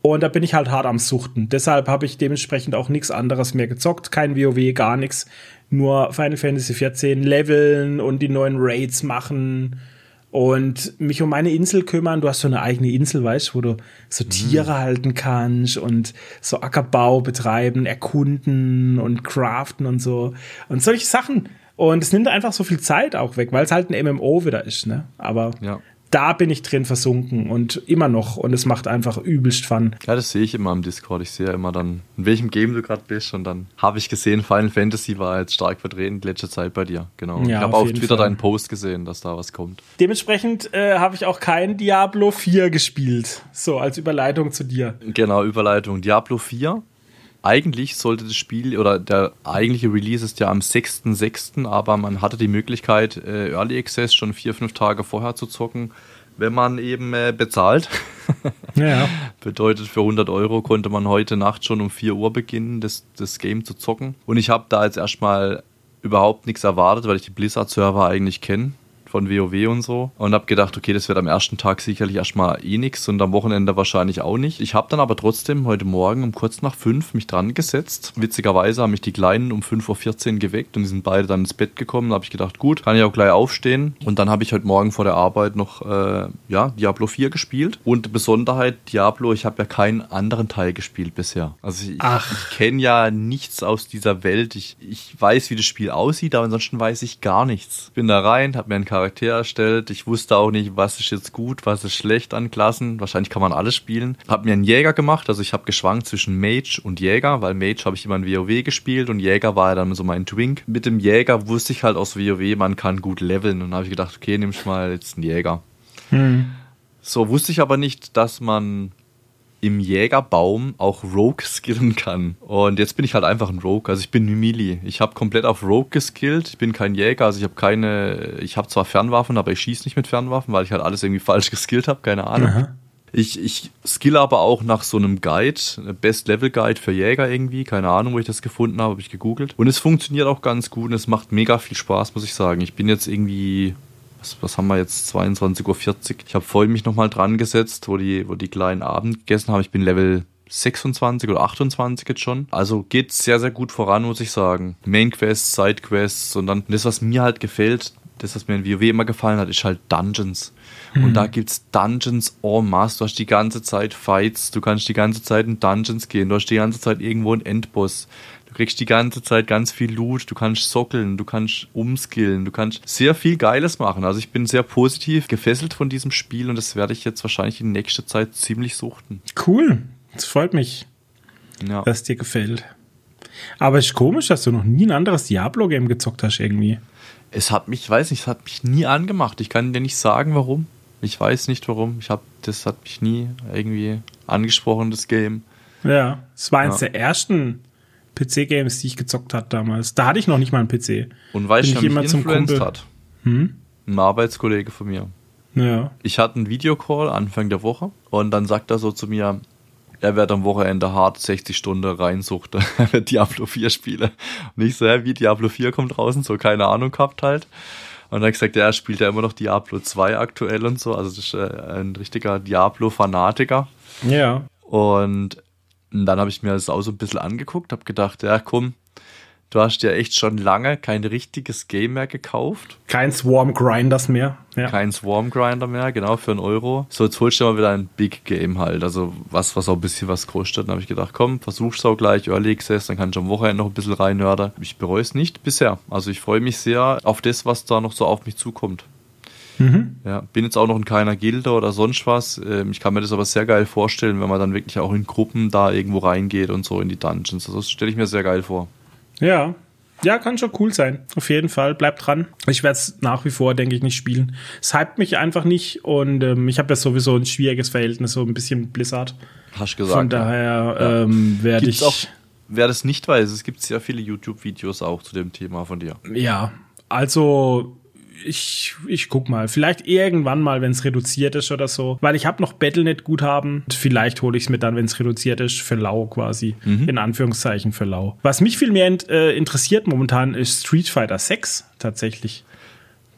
[SPEAKER 1] Und da bin ich halt hart am Suchten. Deshalb habe ich dementsprechend auch nichts anderes mehr gezockt. Kein WoW, gar nichts. Nur Final Fantasy XIV leveln und die neuen Raids machen und mich um meine Insel kümmern. Du hast so eine eigene Insel, weißt du, wo du so mhm. Tiere mhm. halten kannst und so Ackerbau betreiben, erkunden und craften und so. Und solche Sachen. Und es nimmt einfach so viel Zeit auch weg, weil es halt ein MMO wieder ist, ne? Aber ja. Da bin ich drin versunken und immer noch und es macht einfach übelst Fun.
[SPEAKER 2] Ja, das sehe ich immer im Discord. Ich sehe ja immer dann, in welchem Game du gerade bist und dann habe ich gesehen, Final Fantasy war jetzt stark vertreten in letzter Zeit bei dir. Genau. Ja, ich habe auf, auf Twitter Fall. deinen Post gesehen, dass da was kommt.
[SPEAKER 1] Dementsprechend äh, habe ich auch kein Diablo 4 gespielt. So, als Überleitung zu dir.
[SPEAKER 2] Genau, Überleitung. Diablo 4 eigentlich sollte das Spiel oder der eigentliche Release ist ja am 6.6., aber man hatte die Möglichkeit, äh, Early Access schon vier, fünf Tage vorher zu zocken, wenn man eben äh, bezahlt. ja. Bedeutet, für 100 Euro konnte man heute Nacht schon um 4 Uhr beginnen, das, das Game zu zocken. Und ich habe da jetzt erstmal überhaupt nichts erwartet, weil ich die Blizzard-Server eigentlich kenne von WoW und so. Und habe gedacht, okay, das wird am ersten Tag sicherlich erstmal eh nichts und am Wochenende wahrscheinlich auch nicht. Ich habe dann aber trotzdem heute Morgen um kurz nach fünf mich dran gesetzt. Witzigerweise haben mich die Kleinen um 5.14 Uhr geweckt und die sind beide dann ins Bett gekommen. Da habe ich gedacht, gut, kann ich auch gleich aufstehen. Und dann habe ich heute Morgen vor der Arbeit noch äh, ja, Diablo 4 gespielt. Und Besonderheit, Diablo, ich habe ja keinen anderen Teil gespielt bisher. Also ich, ich kenne ja nichts aus dieser Welt. Ich, ich weiß, wie das Spiel aussieht, aber ansonsten weiß ich gar nichts. Bin da rein, habe mir einen Charakter Charakter erstellt. Ich wusste auch nicht, was ist jetzt gut, was ist schlecht an Klassen. Wahrscheinlich kann man alles spielen. Hab mir einen Jäger gemacht, also ich habe geschwankt zwischen Mage und Jäger, weil Mage habe ich immer in WoW gespielt und Jäger war ja dann so mein Twink. Mit dem Jäger wusste ich halt aus WoW, man kann gut leveln und habe ich gedacht, okay, nimm ich mal jetzt einen Jäger. Hm. So wusste ich aber nicht, dass man im Jägerbaum auch Rogue skillen kann. Und jetzt bin ich halt einfach ein Rogue. Also ich bin Mimili. Ich habe komplett auf Rogue geskillt. Ich bin kein Jäger. Also ich habe keine. Ich habe zwar Fernwaffen, aber ich schieße nicht mit Fernwaffen, weil ich halt alles irgendwie falsch geskillt habe. Keine Ahnung. Aha. Ich, ich skill aber auch nach so einem Guide, Best Level Guide für Jäger irgendwie, keine Ahnung, wo ich das gefunden habe, habe ich gegoogelt. Und es funktioniert auch ganz gut und es macht mega viel Spaß, muss ich sagen. Ich bin jetzt irgendwie was, was haben wir jetzt, 22.40 Uhr. Ich habe vorhin mich nochmal dran gesetzt, wo die, wo die kleinen Abend gegessen haben. Ich bin Level 26 oder 28 jetzt schon. Also geht sehr, sehr gut voran, muss ich sagen. Main Quests, Side Quests und dann das, was mir halt gefällt, das, was mir in WoW immer gefallen hat, ist halt Dungeons. Mhm. Und da gibt's Dungeons en masse. Du hast die ganze Zeit Fights, du kannst die ganze Zeit in Dungeons gehen, du hast die ganze Zeit irgendwo einen Endboss. Du kriegst die ganze Zeit ganz viel Loot, du kannst sockeln, du kannst umskillen, du kannst sehr viel Geiles machen. Also ich bin sehr positiv gefesselt von diesem Spiel und das werde ich jetzt wahrscheinlich in nächster Zeit ziemlich suchten.
[SPEAKER 1] Cool, das freut mich, ja. dass es dir gefällt. Aber es ist komisch, dass du noch nie ein anderes Diablo-Game gezockt hast irgendwie.
[SPEAKER 2] Es hat mich, ich weiß nicht, es hat mich nie angemacht. Ich kann dir nicht sagen, warum. Ich weiß nicht warum. Ich habe, das hat mich nie irgendwie angesprochen, das Game.
[SPEAKER 1] Ja, es war eines ja. der ersten PC-Games, die ich gezockt hat damals. Da hatte ich noch nicht mal einen PC.
[SPEAKER 2] Und weil ich immer zum Kumpel hat. Hm? Ein Arbeitskollege von mir. Ja. Ich hatte einen Videocall Anfang der Woche und dann sagt er so zu mir, er wird am Wochenende hart 60 Stunden reinsucht, er wird Diablo 4 spielen. Und ich so, ja, wie Diablo 4 kommt draußen, so keine Ahnung gehabt halt. Und dann hat gesagt, ja, er spielt ja immer noch Diablo 2 aktuell und so. Also das ist äh, ein richtiger Diablo-Fanatiker. Ja. Und und dann habe ich mir das auch so ein bisschen angeguckt, habe gedacht, ja komm, du hast ja echt schon lange kein richtiges Game mehr gekauft.
[SPEAKER 1] Kein Swarm Grinders mehr.
[SPEAKER 2] Ja. Kein Swarm Grinder mehr, genau, für einen Euro. So, jetzt holst du mal wieder ein Big Game halt, also was, was auch ein bisschen was kostet. Dann habe ich gedacht, komm, versuch's auch gleich, Early Access, dann kann ich am Wochenende noch ein bisschen reinhören. Ich bereue es nicht bisher. Also ich freue mich sehr auf das, was da noch so auf mich zukommt. Mhm. Ja, bin jetzt auch noch in keiner Gilde oder sonst was. Ähm, ich kann mir das aber sehr geil vorstellen, wenn man dann wirklich auch in Gruppen da irgendwo reingeht und so in die Dungeons. Also das stelle ich mir sehr geil vor.
[SPEAKER 1] Ja. Ja, kann schon cool sein. Auf jeden Fall. Bleibt dran. Ich werde es nach wie vor, denke ich, nicht spielen. Es hypt mich einfach nicht und ähm, ich habe ja sowieso ein schwieriges Verhältnis, so ein bisschen Blizzard.
[SPEAKER 2] Hast gesagt.
[SPEAKER 1] Von daher ja. ähm, werde ich. Auch,
[SPEAKER 2] wer das nicht weiß, es gibt sehr viele YouTube-Videos auch zu dem Thema von dir.
[SPEAKER 1] Ja, also ich, ich guck mal. Vielleicht irgendwann mal, wenn es reduziert ist oder so. Weil ich habe noch Battlenet-Guthaben. Vielleicht hole ich es mir dann, wenn es reduziert ist, für lau quasi. Mhm. In Anführungszeichen für lau. Was mich viel mehr äh, interessiert momentan ist Street Fighter 6 tatsächlich.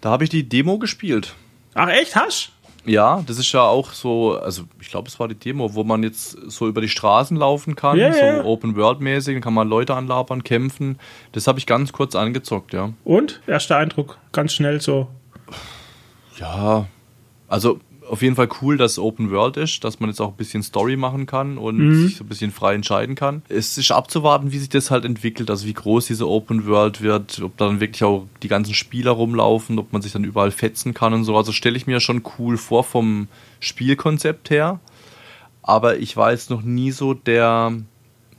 [SPEAKER 2] Da habe ich die Demo gespielt.
[SPEAKER 1] Ach echt, Hasch?
[SPEAKER 2] Ja, das ist ja auch so, also ich glaube, es war die Demo, wo man jetzt so über die Straßen laufen kann, yeah, so yeah. Open World mäßig, dann kann man Leute anlabern, kämpfen. Das habe ich ganz kurz angezockt, ja.
[SPEAKER 1] Und erster Eindruck, ganz schnell so.
[SPEAKER 2] Ja, also auf jeden Fall cool, dass es Open World ist, dass man jetzt auch ein bisschen Story machen kann und mhm. sich so ein bisschen frei entscheiden kann. Es ist abzuwarten, wie sich das halt entwickelt, also wie groß diese Open World wird, ob dann wirklich auch die ganzen Spieler rumlaufen, ob man sich dann überall fetzen kann und so. Also stelle ich mir schon cool vor vom Spielkonzept her. Aber ich war jetzt noch nie so der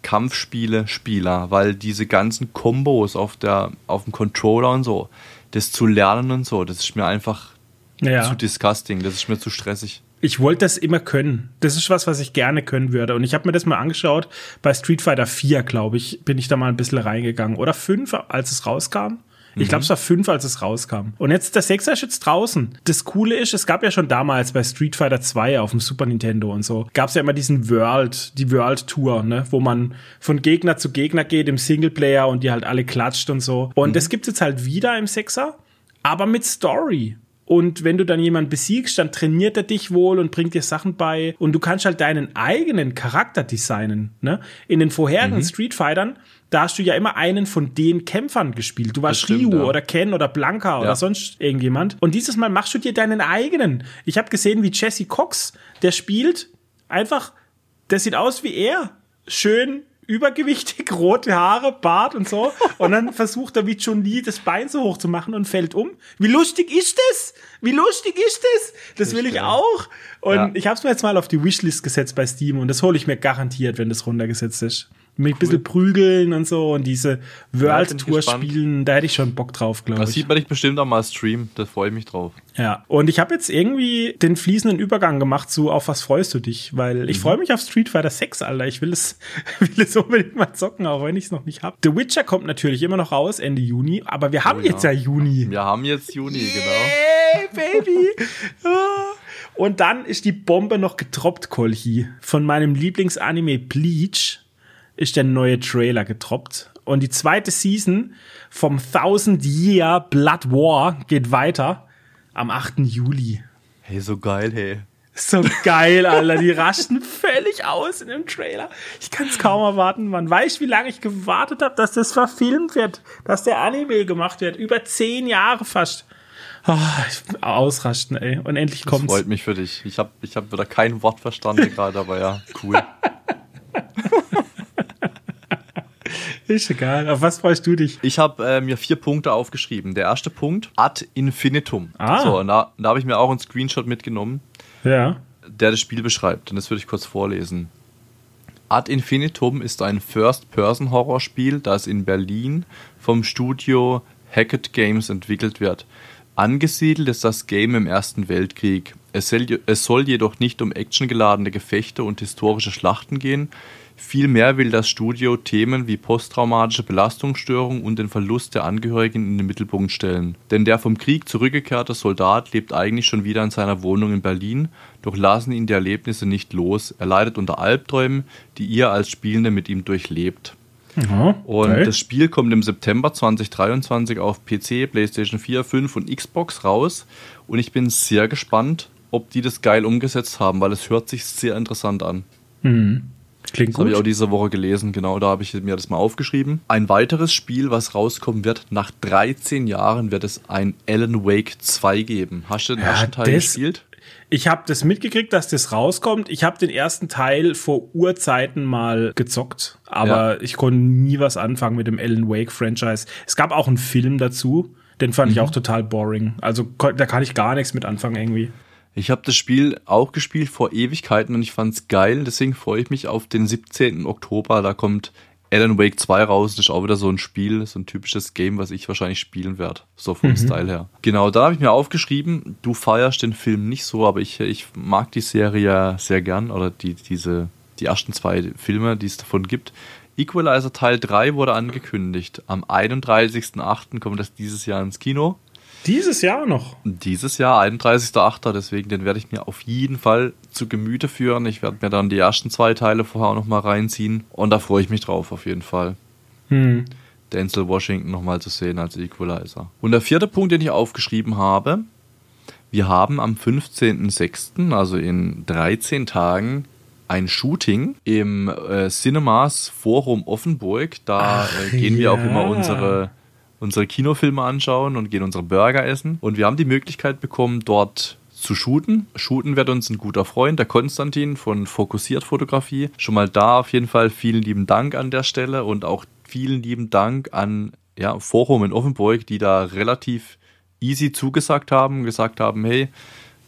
[SPEAKER 2] Kampfspiele-Spieler, weil diese ganzen Kombos auf, der, auf dem Controller und so, das zu lernen und so, das ist mir einfach ja. zu disgusting, das ist mir zu stressig.
[SPEAKER 1] Ich wollte das immer können. Das ist was, was ich gerne können würde. Und ich habe mir das mal angeschaut. Bei Street Fighter 4, glaube ich, bin ich da mal ein bisschen reingegangen. Oder 5, als es rauskam. Ich glaube, es war fünf, als es rauskam. Und jetzt der Sechser ist jetzt draußen. Das Coole ist, es gab ja schon damals bei Street Fighter 2 auf dem Super Nintendo und so, gab es ja immer diesen World, die World Tour, ne, wo man von Gegner zu Gegner geht im Singleplayer und die halt alle klatscht und so. Und mhm. das gibt's jetzt halt wieder im Sechser, aber mit Story. Und wenn du dann jemanden besiegst, dann trainiert er dich wohl und bringt dir Sachen bei. Und du kannst halt deinen eigenen Charakter designen. Ne? In den vorherigen mhm. Street Fightern da hast du ja immer einen von den Kämpfern gespielt. Du warst stimmt, Ryu ja. oder Ken oder Blanca ja. oder sonst irgendjemand. Und dieses Mal machst du dir deinen eigenen. Ich habe gesehen, wie Jesse Cox, der spielt einfach, der sieht aus wie er. Schön übergewichtig, rote Haare, Bart und so. Und dann versucht er wie Chun Li das Bein so hoch zu machen und fällt um. Wie lustig ist das? Wie lustig ist das? Das will ich auch. Und ja. ich habe es mir jetzt mal auf die Wishlist gesetzt bei Steam und das hole ich mir garantiert, wenn das runtergesetzt ist mit ein bisschen prügeln und so und diese World Tour spielen, da hätte ich schon Bock drauf, glaube ich.
[SPEAKER 2] Das sieht man dich bestimmt auch mal streamen, da freue ich mich drauf.
[SPEAKER 1] Ja, und ich habe jetzt irgendwie den fließenden Übergang gemacht zu auf was freust du dich, weil ich mhm. freue mich auf Street Fighter 6, Alter. Ich will es will es unbedingt mal zocken, auch wenn ich es noch nicht habe. The Witcher kommt natürlich immer noch raus Ende Juni, aber wir haben oh, ja. jetzt ja Juni.
[SPEAKER 2] Wir haben jetzt Juni, yeah,
[SPEAKER 1] genau. Hey, Baby. Und dann ist die Bombe noch getroppt, Kolchi, von meinem Lieblingsanime Bleach ist der neue Trailer getroppt. Und die zweite Season vom Thousand Year Blood War geht weiter am 8. Juli.
[SPEAKER 2] Hey, so geil, hey.
[SPEAKER 1] So geil, Alter. Die rasten völlig aus in dem Trailer. Ich kann es kaum erwarten. Man weiß, wie lange ich gewartet habe, dass das verfilmt wird, dass der Anime gemacht wird. Über zehn Jahre fast. Oh, ausrasten, ey. Und endlich kommt's.
[SPEAKER 2] Das freut mich für dich. Ich habe ich hab wieder kein Wort verstanden gerade, aber ja, cool.
[SPEAKER 1] Ist egal. Auf was freust du dich?
[SPEAKER 2] Ich habe äh, mir vier Punkte aufgeschrieben. Der erste Punkt, ad infinitum. Ah. So, und da, da habe ich mir auch einen Screenshot mitgenommen,
[SPEAKER 1] ja.
[SPEAKER 2] der das Spiel beschreibt. Und das würde ich kurz vorlesen. Ad infinitum ist ein First-Person-Horrorspiel, das in Berlin vom Studio Hackett Games entwickelt wird. Angesiedelt ist das Game im Ersten Weltkrieg. Es soll jedoch nicht um actiongeladene Gefechte und historische Schlachten gehen. Vielmehr will das Studio Themen wie posttraumatische Belastungsstörung und den Verlust der Angehörigen in den Mittelpunkt stellen. Denn der vom Krieg zurückgekehrte Soldat lebt eigentlich schon wieder in seiner Wohnung in Berlin, doch lassen ihn die Erlebnisse nicht los. Er leidet unter Albträumen, die ihr als Spielende mit ihm durchlebt. Aha, und okay. das Spiel kommt im September 2023 auf PC, PlayStation 4, 5 und Xbox raus. Und ich bin sehr gespannt, ob die das geil umgesetzt haben, weil es hört sich sehr interessant an.
[SPEAKER 1] Mhm. Klingt
[SPEAKER 2] das habe ich auch diese Woche gelesen, genau, da habe ich mir das mal aufgeschrieben. Ein weiteres Spiel, was rauskommen wird, nach 13 Jahren wird es ein Alan Wake 2 geben. Hast du den ja, ersten Teil gespielt?
[SPEAKER 1] Ich habe das mitgekriegt, dass das rauskommt. Ich habe den ersten Teil vor Urzeiten mal gezockt, aber ja. ich konnte nie was anfangen mit dem Alan Wake Franchise. Es gab auch einen Film dazu, den fand mhm. ich auch total boring. Also da kann ich gar nichts mit anfangen irgendwie.
[SPEAKER 2] Ich habe das Spiel auch gespielt vor Ewigkeiten und ich fand's geil, deswegen freue ich mich auf den 17. Oktober. Da kommt Alan Wake 2 raus. Das ist auch wieder so ein Spiel, so ein typisches Game, was ich wahrscheinlich spielen werde. So vom mhm. Style her. Genau, da habe ich mir aufgeschrieben, du feierst den Film nicht so, aber ich, ich mag die Serie sehr gern oder die, diese, die ersten zwei Filme, die es davon gibt. Equalizer Teil 3 wurde angekündigt. Am 31.08. kommt das dieses Jahr ins Kino.
[SPEAKER 1] Dieses Jahr noch?
[SPEAKER 2] Dieses Jahr, 31.8. Deswegen, den werde ich mir auf jeden Fall zu Gemüte führen. Ich werde mir dann die ersten zwei Teile vorher auch nochmal reinziehen. Und da freue ich mich drauf, auf jeden Fall. Hm. Denzel Washington nochmal zu sehen als Equalizer. Und der vierte Punkt, den ich aufgeschrieben habe. Wir haben am 15.06., also in 13 Tagen, ein Shooting im äh, Cinemas Forum Offenburg. Da äh, gehen ja. wir auch immer unsere unsere Kinofilme anschauen und gehen unsere Burger essen. Und wir haben die Möglichkeit bekommen, dort zu shooten. Shooten wird uns ein guter Freund, der Konstantin von Fokussiert Fotografie. Schon mal da auf jeden Fall vielen lieben Dank an der Stelle und auch vielen lieben Dank an ja, Forum in Offenburg, die da relativ easy zugesagt haben, gesagt haben, hey,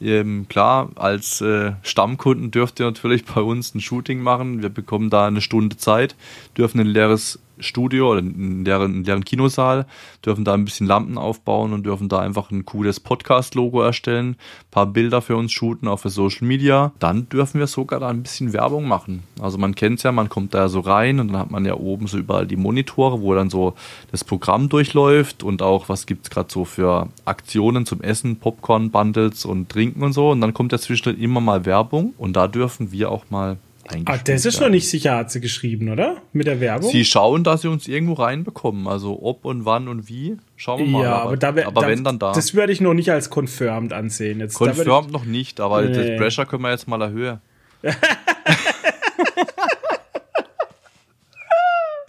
[SPEAKER 2] ähm, klar, als äh, Stammkunden dürft ihr natürlich bei uns ein Shooting machen. Wir bekommen da eine Stunde Zeit, dürfen ein leeres Studio oder in deren, in deren Kinosaal, dürfen da ein bisschen Lampen aufbauen und dürfen da einfach ein cooles Podcast-Logo erstellen, paar Bilder für uns shooten, auch für Social Media. Dann dürfen wir sogar da ein bisschen Werbung machen. Also man kennt es ja, man kommt da so rein und dann hat man ja oben so überall die Monitore, wo dann so das Programm durchläuft und auch was gibt es gerade so für Aktionen zum Essen, Popcorn, Bundles und Trinken und so. Und dann kommt ja zwischendurch immer mal Werbung und da dürfen wir auch mal
[SPEAKER 1] Ah, das ist noch nicht sicher, hat sie geschrieben, oder? Mit der Werbung?
[SPEAKER 2] Sie schauen, dass sie uns irgendwo reinbekommen. Also ob und wann und wie, schauen wir mal.
[SPEAKER 1] Ja, aber, da wär, aber da, wenn dann da. Das würde ich noch nicht als confirmed ansehen.
[SPEAKER 2] Jetzt, confirmed noch nicht, aber nee. das Pressure können wir jetzt mal erhöhen.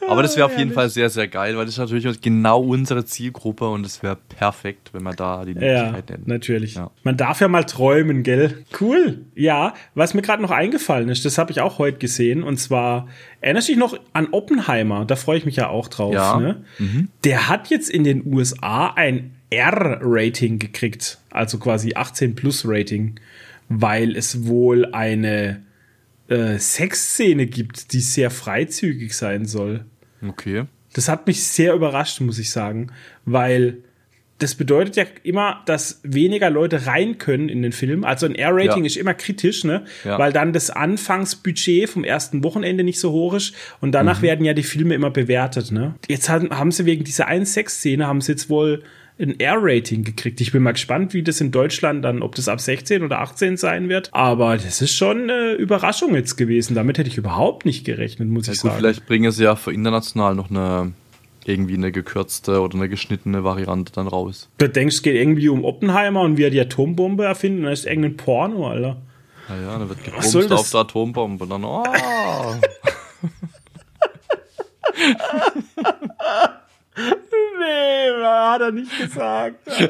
[SPEAKER 2] Aber das wäre auf jeden Fall sehr, sehr geil, weil das ist natürlich genau unsere Zielgruppe und es wäre perfekt, wenn man da die
[SPEAKER 1] Möglichkeit ja, hätten. Natürlich. Ja. Man darf ja mal träumen, gell? Cool. Ja, was mir gerade noch eingefallen ist, das habe ich auch heute gesehen und zwar erinnerst du dich noch an Oppenheimer? Da freue ich mich ja auch drauf. Ja. Ne? Mhm. Der hat jetzt in den USA ein R-Rating gekriegt, also quasi 18 Plus Rating, weil es wohl eine äh, Sexszene gibt, die sehr freizügig sein soll.
[SPEAKER 2] Okay.
[SPEAKER 1] Das hat mich sehr überrascht, muss ich sagen, weil das bedeutet ja immer, dass weniger Leute rein können in den Film. Also ein R-Rating ja. ist immer kritisch, ne? Ja. Weil dann das Anfangsbudget vom ersten Wochenende nicht so hoch ist und danach mhm. werden ja die Filme immer bewertet, ne? Jetzt haben, haben sie wegen dieser einen Sex-Szene haben sie jetzt wohl ein R-Rating gekriegt. Ich bin mal gespannt, wie das in Deutschland dann, ob das ab 16 oder 18 sein wird. Aber das ist schon eine Überraschung jetzt gewesen. Damit hätte ich überhaupt nicht gerechnet, muss ja, ich gut, sagen.
[SPEAKER 2] Vielleicht bringen sie ja für international noch eine irgendwie eine gekürzte oder eine geschnittene Variante dann raus.
[SPEAKER 1] Du denkst, es geht irgendwie um Oppenheimer und wie er die Atombombe erfinden, dann ist irgendein Porno, Alter.
[SPEAKER 2] Naja, dann wird gebumst auf der Atombombe und dann, oh.
[SPEAKER 1] nee, hat er nicht gesagt.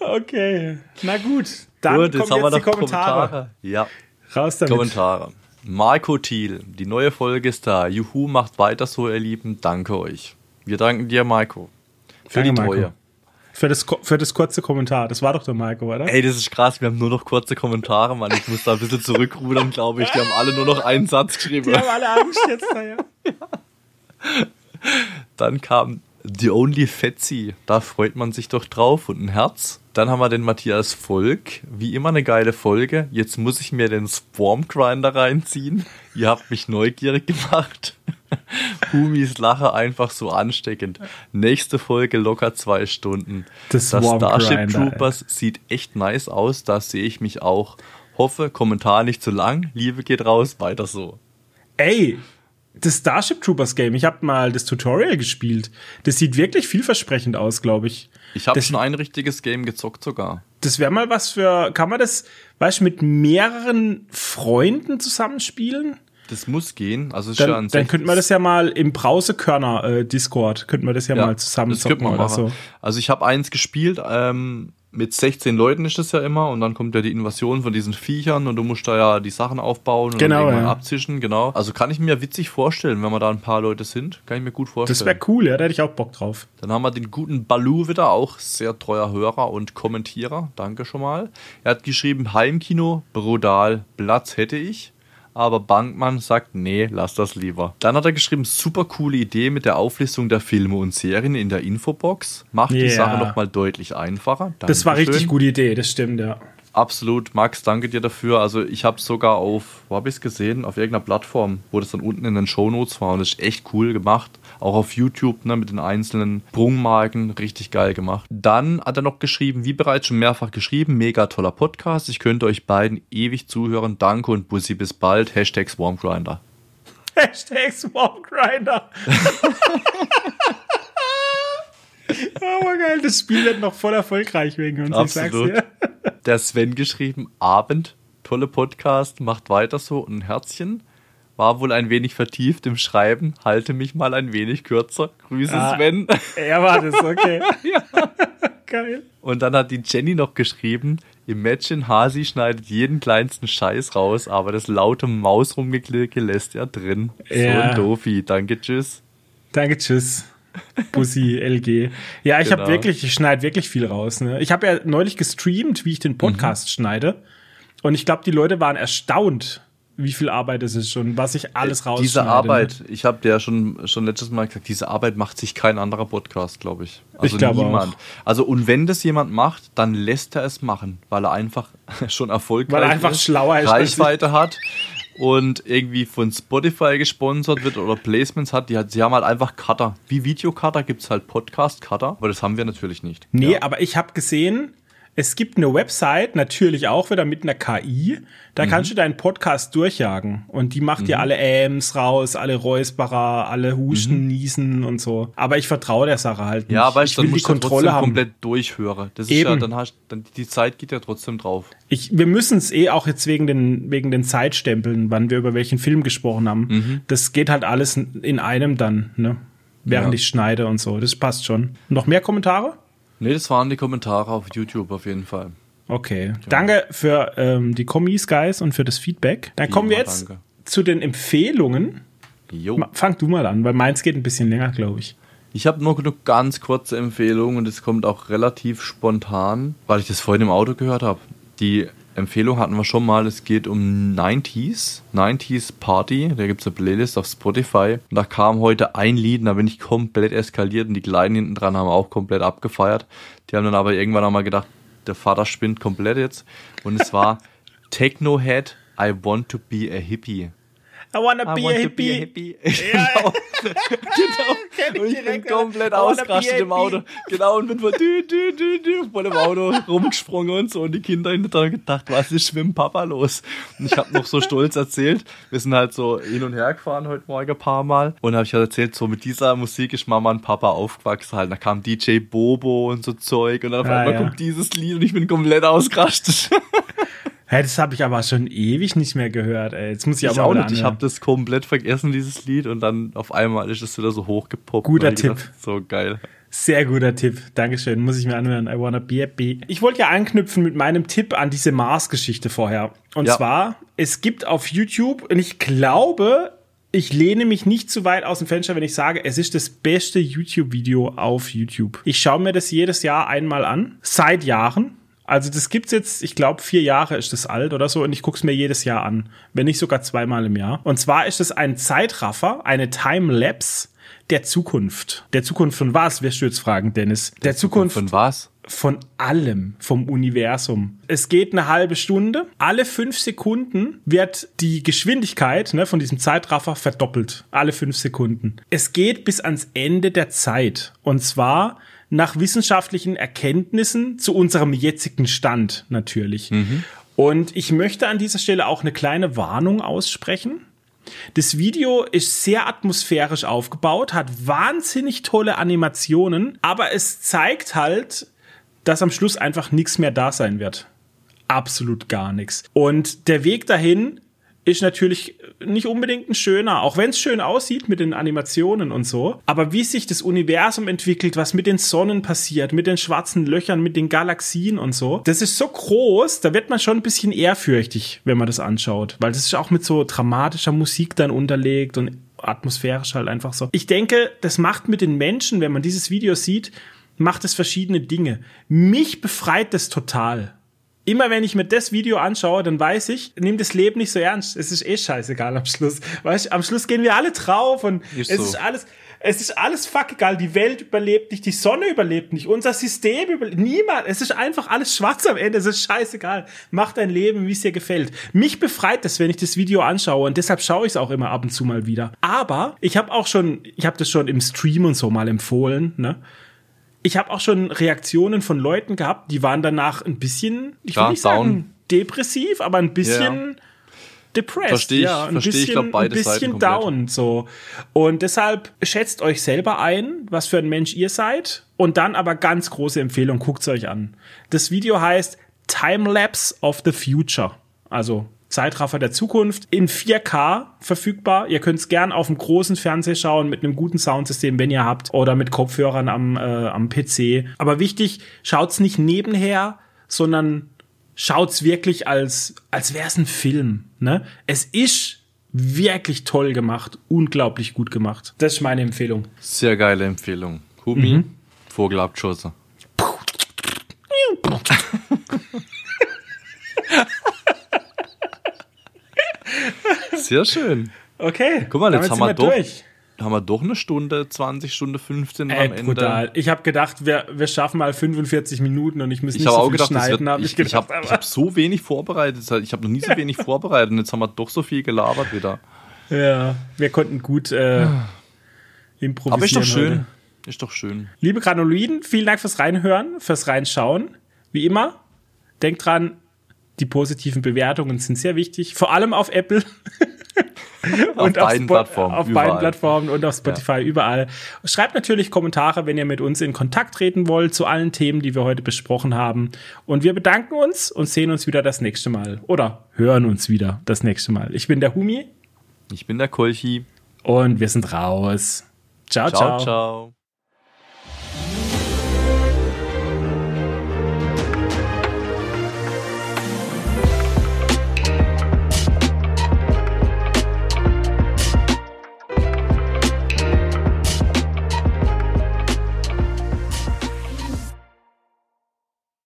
[SPEAKER 1] okay, na gut.
[SPEAKER 2] Dann gut, jetzt kommen jetzt die Kommentare. Kommentare. Ja.
[SPEAKER 1] Raus damit.
[SPEAKER 2] Kommentare. Marco Thiel, die neue Folge ist da. Juhu, macht weiter so, ihr Lieben. Danke euch. Wir danken dir, Marco. Für Danke, die Treue. Marco.
[SPEAKER 1] Für das, für das kurze Kommentar. Das war doch der Marco, oder?
[SPEAKER 2] Ey, das ist krass. Wir haben nur noch kurze Kommentare, Mann. Ich muss da ein bisschen zurückrudern, glaube ich. Die haben alle nur noch einen Satz geschrieben.
[SPEAKER 1] Die haben alle Angst jetzt, ja.
[SPEAKER 2] Dann kam The Only Fetzi. Da freut man sich doch drauf und ein Herz. Dann haben wir den Matthias Volk. Wie immer eine geile Folge. Jetzt muss ich mir den Swarm Grinder reinziehen. Ihr habt mich neugierig gemacht. Humis Lache einfach so ansteckend. Nächste Folge locker zwei Stunden. Das, das Starship Troopers sieht echt nice aus. Da sehe ich mich auch. Hoffe, Kommentar nicht zu lang. Liebe geht raus. Weiter so.
[SPEAKER 1] Ey, das Starship Troopers Game, ich habe mal das Tutorial gespielt. Das sieht wirklich vielversprechend aus, glaube ich.
[SPEAKER 2] Ich habe schon ein richtiges Game gezockt sogar.
[SPEAKER 1] Das wäre mal was für, kann man das, weißt du, mit mehreren Freunden zusammenspielen?
[SPEAKER 2] Das muss gehen. Also
[SPEAKER 1] dann, ja dann könnte man das ja mal im Brausekörner äh, Discord könnte man das ja, ja mal zusammen zocken oder so.
[SPEAKER 2] Also ich habe eins gespielt. Ähm, mit 16 Leuten ist das ja immer und dann kommt ja die Invasion von diesen Viechern und du musst da ja die Sachen aufbauen und genau, irgendwann ja. abzischen, genau. Also kann ich mir witzig vorstellen, wenn wir da ein paar Leute sind, kann ich mir gut vorstellen.
[SPEAKER 1] Das wäre cool, ja, da hätte ich auch Bock drauf.
[SPEAKER 2] Dann haben wir den guten Balu wieder, auch sehr treuer Hörer und Kommentierer, danke schon mal. Er hat geschrieben, Heimkino, brutal, Platz hätte ich aber Bankmann sagt, nee, lass das lieber. Dann hat er geschrieben, super coole Idee mit der Auflistung der Filme und Serien in der Infobox. Macht yeah. die Sache nochmal deutlich einfacher.
[SPEAKER 1] Dankeschön. Das war richtig gute Idee, das stimmt, ja.
[SPEAKER 2] Absolut, Max, danke dir dafür. Also ich habe sogar auf, wo habe ich es gesehen? Auf irgendeiner Plattform, wo das dann unten in den Shownotes war und das ist echt cool gemacht. Auch auf YouTube ne, mit den einzelnen Sprungmarken, richtig geil gemacht. Dann hat er noch geschrieben, wie bereits schon mehrfach geschrieben, mega toller Podcast. Ich könnte euch beiden ewig zuhören. Danke und Bussi, bis bald. Hashtag Swarmgrinder.
[SPEAKER 1] Hashtag Swarmgrinder. oh, geil, das Spiel wird noch voll erfolgreich wegen uns.
[SPEAKER 2] Absolut. Ich sag's dir der Sven geschrieben, Abend, tolle Podcast, macht weiter so, ein Herzchen. War wohl ein wenig vertieft im Schreiben, halte mich mal ein wenig kürzer. Grüße ah, Sven.
[SPEAKER 1] Er war das, okay. ja. Geil.
[SPEAKER 2] Und dann hat die Jenny noch geschrieben, Imagine Hasi schneidet jeden kleinsten Scheiß raus, aber das laute Mausrumgeklicke lässt er drin. Ja. So ein Dofi. Danke, tschüss.
[SPEAKER 1] Danke, tschüss. Bussi, LG. Ja, ich genau. habe wirklich, ich schneide wirklich viel raus. Ne? Ich habe ja neulich gestreamt, wie ich den Podcast mhm. schneide. Und ich glaube, die Leute waren erstaunt, wie viel Arbeit es ist schon, was ich alles rausschneide.
[SPEAKER 2] Diese Arbeit, ne? ich habe dir ja schon, schon letztes Mal gesagt, diese Arbeit macht sich kein anderer Podcast, glaube ich. Also
[SPEAKER 1] ich glaube niemand. Auch.
[SPEAKER 2] Also und wenn das jemand macht, dann lässt er es machen, weil er einfach schon erfolgreich
[SPEAKER 1] weil er einfach
[SPEAKER 2] ist,
[SPEAKER 1] schlauer ist,
[SPEAKER 2] Reichweite hat und irgendwie von Spotify gesponsert wird oder Placements hat, die hat, sie haben halt einfach Cutter. Wie Videocutter gibt es halt Podcast-Cutter, aber das haben wir natürlich nicht.
[SPEAKER 1] Nee, ja. aber ich habe gesehen, es gibt eine Website, natürlich auch wieder mit einer KI. Da mhm. kannst du deinen Podcast durchjagen. Und die macht mhm. dir alle Äms raus, alle Räusperer, alle Husten, mhm. Niesen und so. Aber ich vertraue der Sache halt
[SPEAKER 2] nicht. Ja, aber ich will die Kontrolle haben. komplett durchhöre. Das ist Eben. ja, dann hast, dann, die Zeit geht ja trotzdem drauf.
[SPEAKER 1] Ich, wir müssen es eh auch jetzt wegen den, wegen den Zeitstempeln, wann wir über welchen Film gesprochen haben. Mhm. Das geht halt alles in einem dann, ne? Während ja. ich schneide und so. Das passt schon. Noch mehr Kommentare?
[SPEAKER 2] Nee, das waren die Kommentare auf YouTube auf jeden Fall.
[SPEAKER 1] Okay. Ja. Danke für ähm, die Kommis, Guys, und für das Feedback. Dann kommen wir jetzt danke. zu den Empfehlungen. Jo. Fang du mal an, weil meins geht ein bisschen länger, glaube ich.
[SPEAKER 2] Ich habe nur eine ganz kurze Empfehlung und es kommt auch relativ spontan, weil ich das vorhin im Auto gehört habe. Die Empfehlung hatten wir schon mal, es geht um 90s, 90s Party, da gibt es eine Playlist auf Spotify. Und da kam heute ein Lied und da bin ich komplett eskaliert und die Kleinen hinten dran haben auch komplett abgefeiert. Die haben dann aber irgendwann auch mal gedacht, der Vater spinnt komplett jetzt. Und es war Techno Head, I Want to Be a Hippie.
[SPEAKER 1] I wanna be, I a, hippie. be a hippie.
[SPEAKER 2] genau. genau. Und ich bin komplett ausgerastet im Auto. Genau, und bin voll dü, dü, dü, dü, voll im Auto rumgesprungen und so. Und die Kinder hinter dran gedacht, was ist mit dem Papa los? Und ich habe noch so stolz erzählt, wir sind halt so hin und her gefahren heute Morgen ein paar Mal. Und habe ich halt erzählt, so mit dieser Musik ist Mama und Papa aufgewachsen halt. Da kam DJ Bobo und so Zeug. Und dann auf einmal ja. kommt dieses Lied und ich bin komplett ausgerastet.
[SPEAKER 1] Hey, das habe ich aber schon ewig nicht mehr gehört. Ey. Jetzt muss ich,
[SPEAKER 2] ich
[SPEAKER 1] aber
[SPEAKER 2] auch nicht. Ich habe das komplett vergessen, dieses Lied, und dann auf einmal ist es wieder so hochgepoppt.
[SPEAKER 1] Guter Tipp. Gedacht,
[SPEAKER 2] so geil.
[SPEAKER 1] Sehr guter Tipp. Dankeschön. Muss ich mir anhören. I wanna be happy. Ich wollte ja anknüpfen mit meinem Tipp an diese Mars-Geschichte vorher. Und ja. zwar, es gibt auf YouTube, und ich glaube, ich lehne mich nicht zu weit aus dem Fenster, wenn ich sage, es ist das beste YouTube-Video auf YouTube. Ich schaue mir das jedes Jahr einmal an. Seit Jahren. Also das gibt's jetzt, ich glaube, vier Jahre ist das alt oder so und ich guck's mir jedes Jahr an, wenn nicht sogar zweimal im Jahr. Und zwar ist es ein Zeitraffer, eine Time-Lapse der Zukunft. Der Zukunft von was, wirst du jetzt fragen, Dennis?
[SPEAKER 2] Der, der Zukunft, Zukunft von was?
[SPEAKER 1] Von allem, vom Universum. Es geht eine halbe Stunde. Alle fünf Sekunden wird die Geschwindigkeit ne, von diesem Zeitraffer verdoppelt. Alle fünf Sekunden. Es geht bis ans Ende der Zeit. Und zwar nach wissenschaftlichen Erkenntnissen zu unserem jetzigen Stand natürlich. Mhm. Und ich möchte an dieser Stelle auch eine kleine Warnung aussprechen. Das Video ist sehr atmosphärisch aufgebaut, hat wahnsinnig tolle Animationen, aber es zeigt halt, dass am Schluss einfach nichts mehr da sein wird. Absolut gar nichts. Und der Weg dahin ist natürlich nicht unbedingt ein schöner, auch wenn es schön aussieht mit den Animationen und so. Aber wie sich das Universum entwickelt, was mit den Sonnen passiert, mit den schwarzen Löchern, mit den Galaxien und so, das ist so groß, da wird man schon ein bisschen ehrfürchtig, wenn man das anschaut. Weil das ist auch mit so dramatischer Musik dann unterlegt und atmosphärisch halt einfach so. Ich denke, das macht mit den Menschen, wenn man dieses Video sieht, macht es verschiedene Dinge. Mich befreit das total immer wenn ich mir das Video anschaue, dann weiß ich, nimm das Leben nicht so ernst. Es ist eh scheißegal am Schluss. Weißt am Schluss gehen wir alle drauf und ist es so. ist alles, es ist alles fuck egal. Die Welt überlebt nicht, die Sonne überlebt nicht, unser System überlebt, niemand. Es ist einfach alles schwarz am Ende. Es ist scheißegal. Mach dein Leben, wie es dir gefällt. Mich befreit das, wenn ich das Video anschaue und deshalb schaue ich es auch immer ab und zu mal wieder. Aber ich habe auch schon, ich habe das schon im Stream und so mal empfohlen, ne? Ich habe auch schon Reaktionen von Leuten gehabt, die waren danach ein bisschen, ich will nicht sagen depressiv, aber ein bisschen ja. depressed.
[SPEAKER 2] Verstehe ich,
[SPEAKER 1] ja,
[SPEAKER 2] ein versteh bisschen, ich glaub, beide
[SPEAKER 1] ein bisschen down so. Und deshalb schätzt euch selber ein, was für ein Mensch ihr seid und dann aber ganz große Empfehlung, guckt's euch an. Das Video heißt Time Lapse of the Future. Also Zeitraffer der Zukunft in 4K verfügbar. Ihr könnt es gern auf dem großen Fernseher schauen mit einem guten Soundsystem, wenn ihr habt, oder mit Kopfhörern am, äh, am PC. Aber wichtig, schaut's nicht nebenher, sondern schaut's wirklich als, als wäre es ein Film. Ne? Es ist wirklich toll gemacht, unglaublich gut gemacht. Das ist meine Empfehlung.
[SPEAKER 2] Sehr geile Empfehlung. Humi, mhm. Vogelabgeschossen. Sehr schön.
[SPEAKER 1] Okay.
[SPEAKER 2] Guck mal, jetzt haben wir, doch, durch. haben wir doch eine Stunde, 20 Stunde 15 Ey, am Ende. Brutal.
[SPEAKER 1] Ich habe gedacht, wir, wir schaffen mal 45 Minuten und ich muss nicht ich so viel gedacht, schneiden.
[SPEAKER 2] Wird, ich, ich, ich habe hab so wenig vorbereitet. Ich habe noch nie so wenig vorbereitet und jetzt haben wir doch so viel gelabert wieder.
[SPEAKER 1] Ja, wir konnten gut äh, improvisieren. Aber
[SPEAKER 2] ist doch schön. Heute. Ist doch schön.
[SPEAKER 1] Liebe Granuloiden, vielen Dank fürs Reinhören, fürs Reinschauen. Wie immer, denkt dran, die positiven Bewertungen sind sehr wichtig, vor allem auf Apple.
[SPEAKER 2] und auf beiden Plattformen.
[SPEAKER 1] Auf überall. beiden Plattformen und auf Spotify, ja. überall. Schreibt natürlich Kommentare, wenn ihr mit uns in Kontakt treten wollt zu allen Themen, die wir heute besprochen haben. Und wir bedanken uns und sehen uns wieder das nächste Mal. Oder hören uns wieder das nächste Mal. Ich bin der Humi.
[SPEAKER 2] Ich bin der Kolchi.
[SPEAKER 1] Und wir sind raus. ciao. ciao. ciao. ciao.